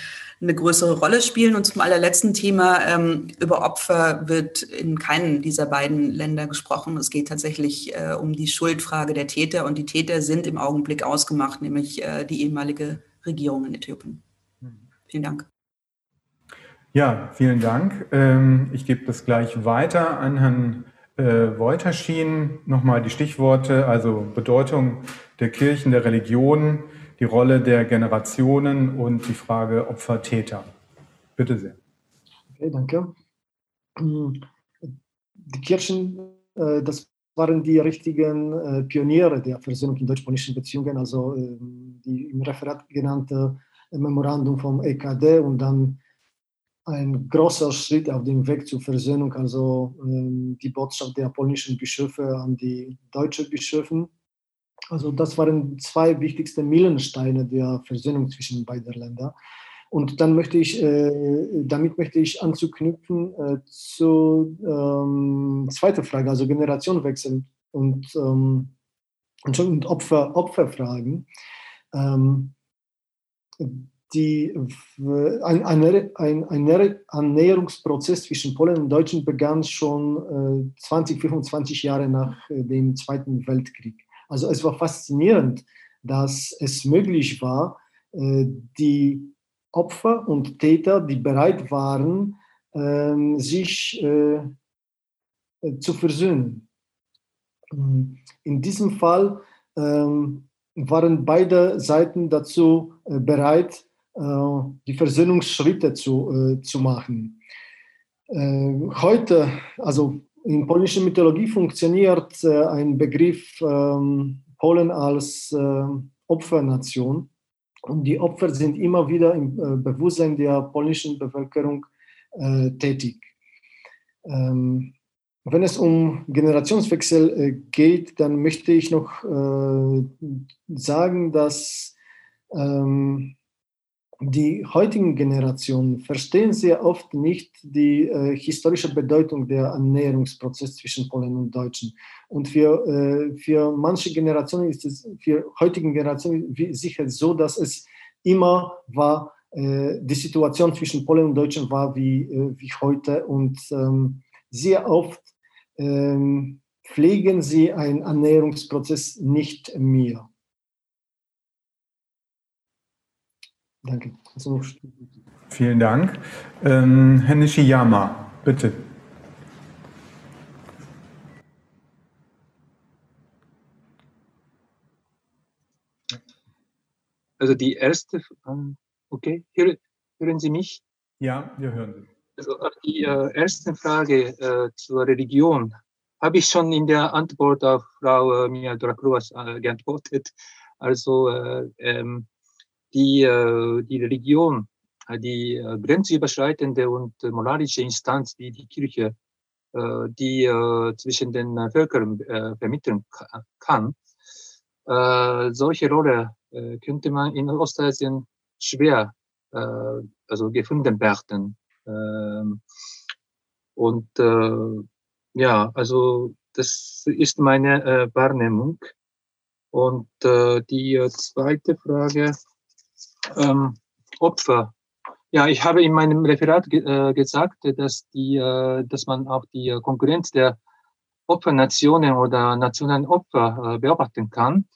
eine größere Rolle spielen. Und zum allerletzten Thema, ähm, über Opfer wird in keinem dieser beiden Länder gesprochen. Es geht tatsächlich äh, um die Schuldfrage der Täter und die Täter sind im Augenblick ausgemacht, nämlich äh, die ehemalige Regierung in Äthiopien. Vielen Dank. Ja, vielen Dank. Ähm, ich gebe das gleich weiter an Herrn äh, Wolterschien nochmal die Stichworte, also Bedeutung der Kirchen, der Religion, die Rolle der Generationen und die Frage Opfer-Täter. Bitte sehr. Okay, danke. Die Kirchen, äh, das waren die richtigen äh, Pioniere der Versöhnung in deutsch-polnischen Beziehungen, also äh, die im Referat genannte Memorandum vom EKD und dann ein großer Schritt auf dem Weg zur Versöhnung, also ähm, die Botschaft der polnischen Bischöfe an die deutschen Bischöfen. Also das waren zwei wichtigste Meilensteine der Versöhnung zwischen beiden Ländern. Und dann möchte ich, äh, damit möchte ich anzuknüpfen äh, zur ähm, zweiten Frage, also Generationenwechsel und, ähm, und Opfer, Opferfragen. Ähm, die, ein, ein, ein, Annäherungsprozess zwischen Polen und Deutschland begann schon äh, 20, 25 Jahre nach äh, dem Zweiten Weltkrieg. Also es war faszinierend, dass es möglich war, die Opfer und Täter, die bereit waren, ähm, sich zu versöhnen. In diesem Fall ähm, waren beide Seiten dazu bereit, die Versöhnungsschritte zu, zu machen. Heute, also in polnischer Mythologie funktioniert ein Begriff ähm, Polen als Opfernation. Und die Opfer sind immer wieder im äh, Bewusstsein der polnischen Bevölkerung äh, tätig. Ähm, wenn es um Generationswechsel äh, geht, dann möchte ich noch äh, sagen, dass ähm, die heutigen Generationen verstehen sehr oft nicht die äh, historische Bedeutung der Annäherungsprozess zwischen Polen und Deutschen. Und für, äh, für manche Generationen ist es, für heutigen Generationen sicher so, dass es immer war, äh, die Situation zwischen Polen und Deutschen war wie, äh, wie heute. Und ähm, sehr oft ähm, pflegen sie einen Annäherungsprozess nicht mehr. Danke. Also, Vielen Dank. Ähm, Herr Nishiyama, bitte. Also die erste, ähm, okay, hören Sie mich? Ja, wir hören Sie. Also die äh, erste Frage äh, zur Religion habe ich schon in der Antwort auf Frau äh, Mia Dracruas äh, geantwortet. Also äh, ähm, die, äh, die Religion, äh, die äh, grenzüberschreitende und moralische Instanz wie die Kirche, die zwischen den Völkern vermitteln kann, solche Rolle könnte man in Ostasien schwer also gefunden werden. Ähm, und ja, also das ist meine Wahrnehmung. Und die zweite Frage, ähm, Opfer. Ja, ich habe in meinem Referat ge äh, gesagt, dass, die, äh, dass man auch die Konkurrenz der Opfernationen oder nationalen Opfer äh, beobachten kann.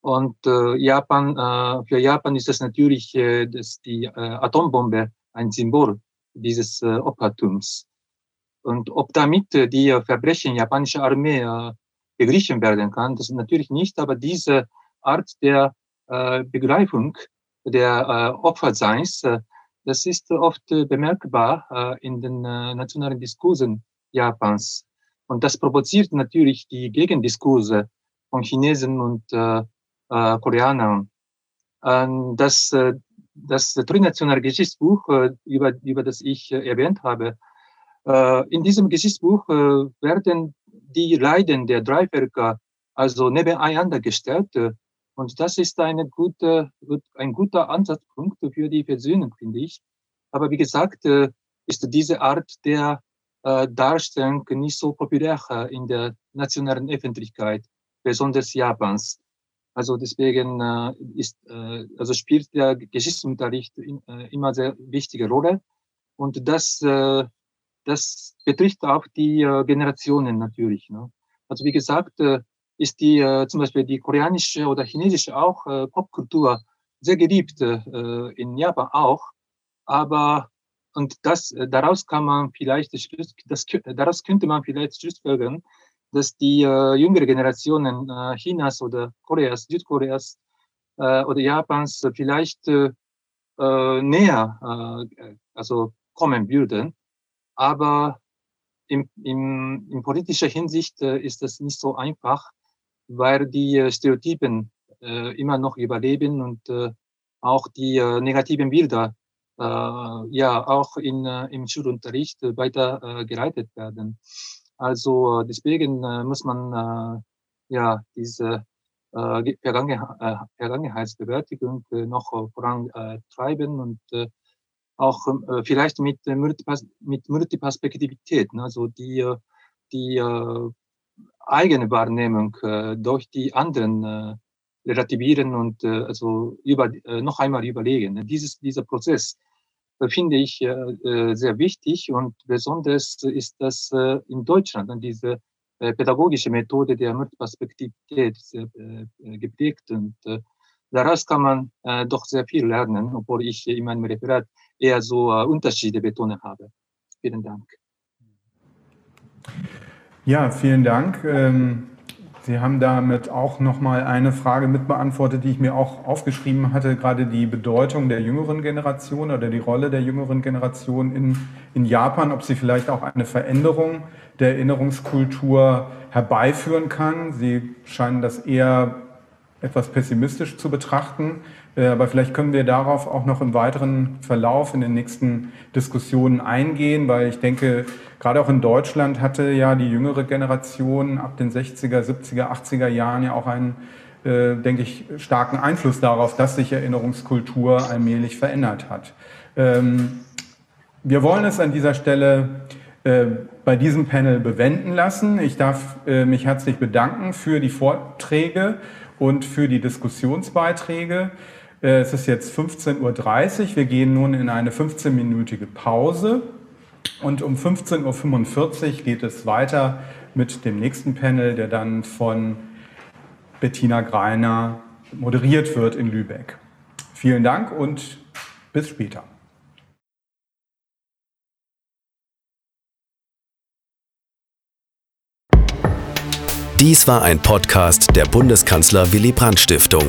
Und äh, Japan, äh, für Japan ist das natürlich äh, dass die äh, Atombombe ein Symbol dieses äh, Opfertums. Und ob damit äh, die Verbrechen japanischer Armee äh, beglichen werden kann, das natürlich nicht, aber diese Art der äh, Begreifung der äh, Opferseins, äh, das ist oft äh, bemerkbar äh, in den äh, nationalen Diskursen Japans. Und das provoziert natürlich die Gegendiskurse von Chinesen und äh, äh, Koreanern. Ähm, das, äh, das trinationale Geschichtsbuch, äh, über, über das ich äh, erwähnt habe, äh, in diesem Geschichtsbuch äh, werden die Leiden der drei Völker also nebeneinander gestellt. Und das ist eine gute, ein guter Ansatzpunkt für die Versöhnung, finde ich. Aber wie gesagt, äh, ist diese Art der äh, Darstellung nicht so populär äh, in der nationalen Öffentlichkeit, besonders Japans. Also deswegen ist, also spielt der Geschichtsunterricht immer sehr wichtige Rolle. Und das, das betrifft auch die Generationen natürlich. Ne? Also wie gesagt, ist die äh, zum Beispiel die koreanische oder chinesische auch äh, Popkultur sehr geliebt äh, in Japan auch. Aber und das äh, daraus kann man vielleicht das daraus könnte man vielleicht schlussfolgern, dass die äh, jüngere Generationen äh, Chinas oder Koreas, Südkoreas äh, oder Japans vielleicht äh, äh, näher äh, also kommen würden. Aber in, in, in politischer Hinsicht äh, ist das nicht so einfach, weil die äh, Stereotypen äh, immer noch überleben und äh, auch die äh, negativen Bilder äh, ja auch in, äh, im Schulunterricht weiter äh, geleitet werden. Also äh, deswegen äh, muss man äh, ja diese äh, Vergangen, äh, Vergangenheitsbewältigung äh, noch äh, vorantreiben und äh, auch äh, vielleicht mit, äh, mit Multiperspektivität, ne? also die, die äh, eigene Wahrnehmung äh, durch die anderen äh, relativieren und äh, also über, äh, noch einmal überlegen. Dieses, dieser Prozess äh, finde ich äh, äh, sehr wichtig und besonders ist das äh, in Deutschland, diese äh, pädagogische Methode der Multiperspektivität sehr äh, geprägt und äh, daraus kann man äh, doch sehr viel lernen, obwohl ich in meinem Referat eher so äh, Unterschiede betone habe. Vielen Dank. Ja, vielen Dank. Ähm Sie haben damit auch nochmal eine Frage mitbeantwortet, die ich mir auch aufgeschrieben hatte, gerade die Bedeutung der jüngeren Generation oder die Rolle der jüngeren Generation in, in Japan, ob sie vielleicht auch eine Veränderung der Erinnerungskultur herbeiführen kann. Sie scheinen das eher etwas pessimistisch zu betrachten. Äh, aber vielleicht können wir darauf auch noch im weiteren Verlauf in den nächsten Diskussionen eingehen, weil ich denke, gerade auch in Deutschland hatte ja die jüngere Generation ab den 60er, 70er, 80er Jahren ja auch einen, äh, denke ich, starken Einfluss darauf, dass sich Erinnerungskultur allmählich verändert hat. Ähm, wir wollen es an dieser Stelle äh, bei diesem Panel bewenden lassen. Ich darf mich herzlich bedanken für die Vorträge und für die Diskussionsbeiträge. Äh, es ist jetzt 15.30 Uhr. Wir gehen nun in eine 15-minütige Pause. Und um 15.45 Uhr geht es weiter mit dem nächsten Panel, der dann von Bettina Greiner moderiert wird in Lübeck. Vielen Dank und bis später. Dies war ein Podcast der Bundeskanzler Willy Brandt Stiftung.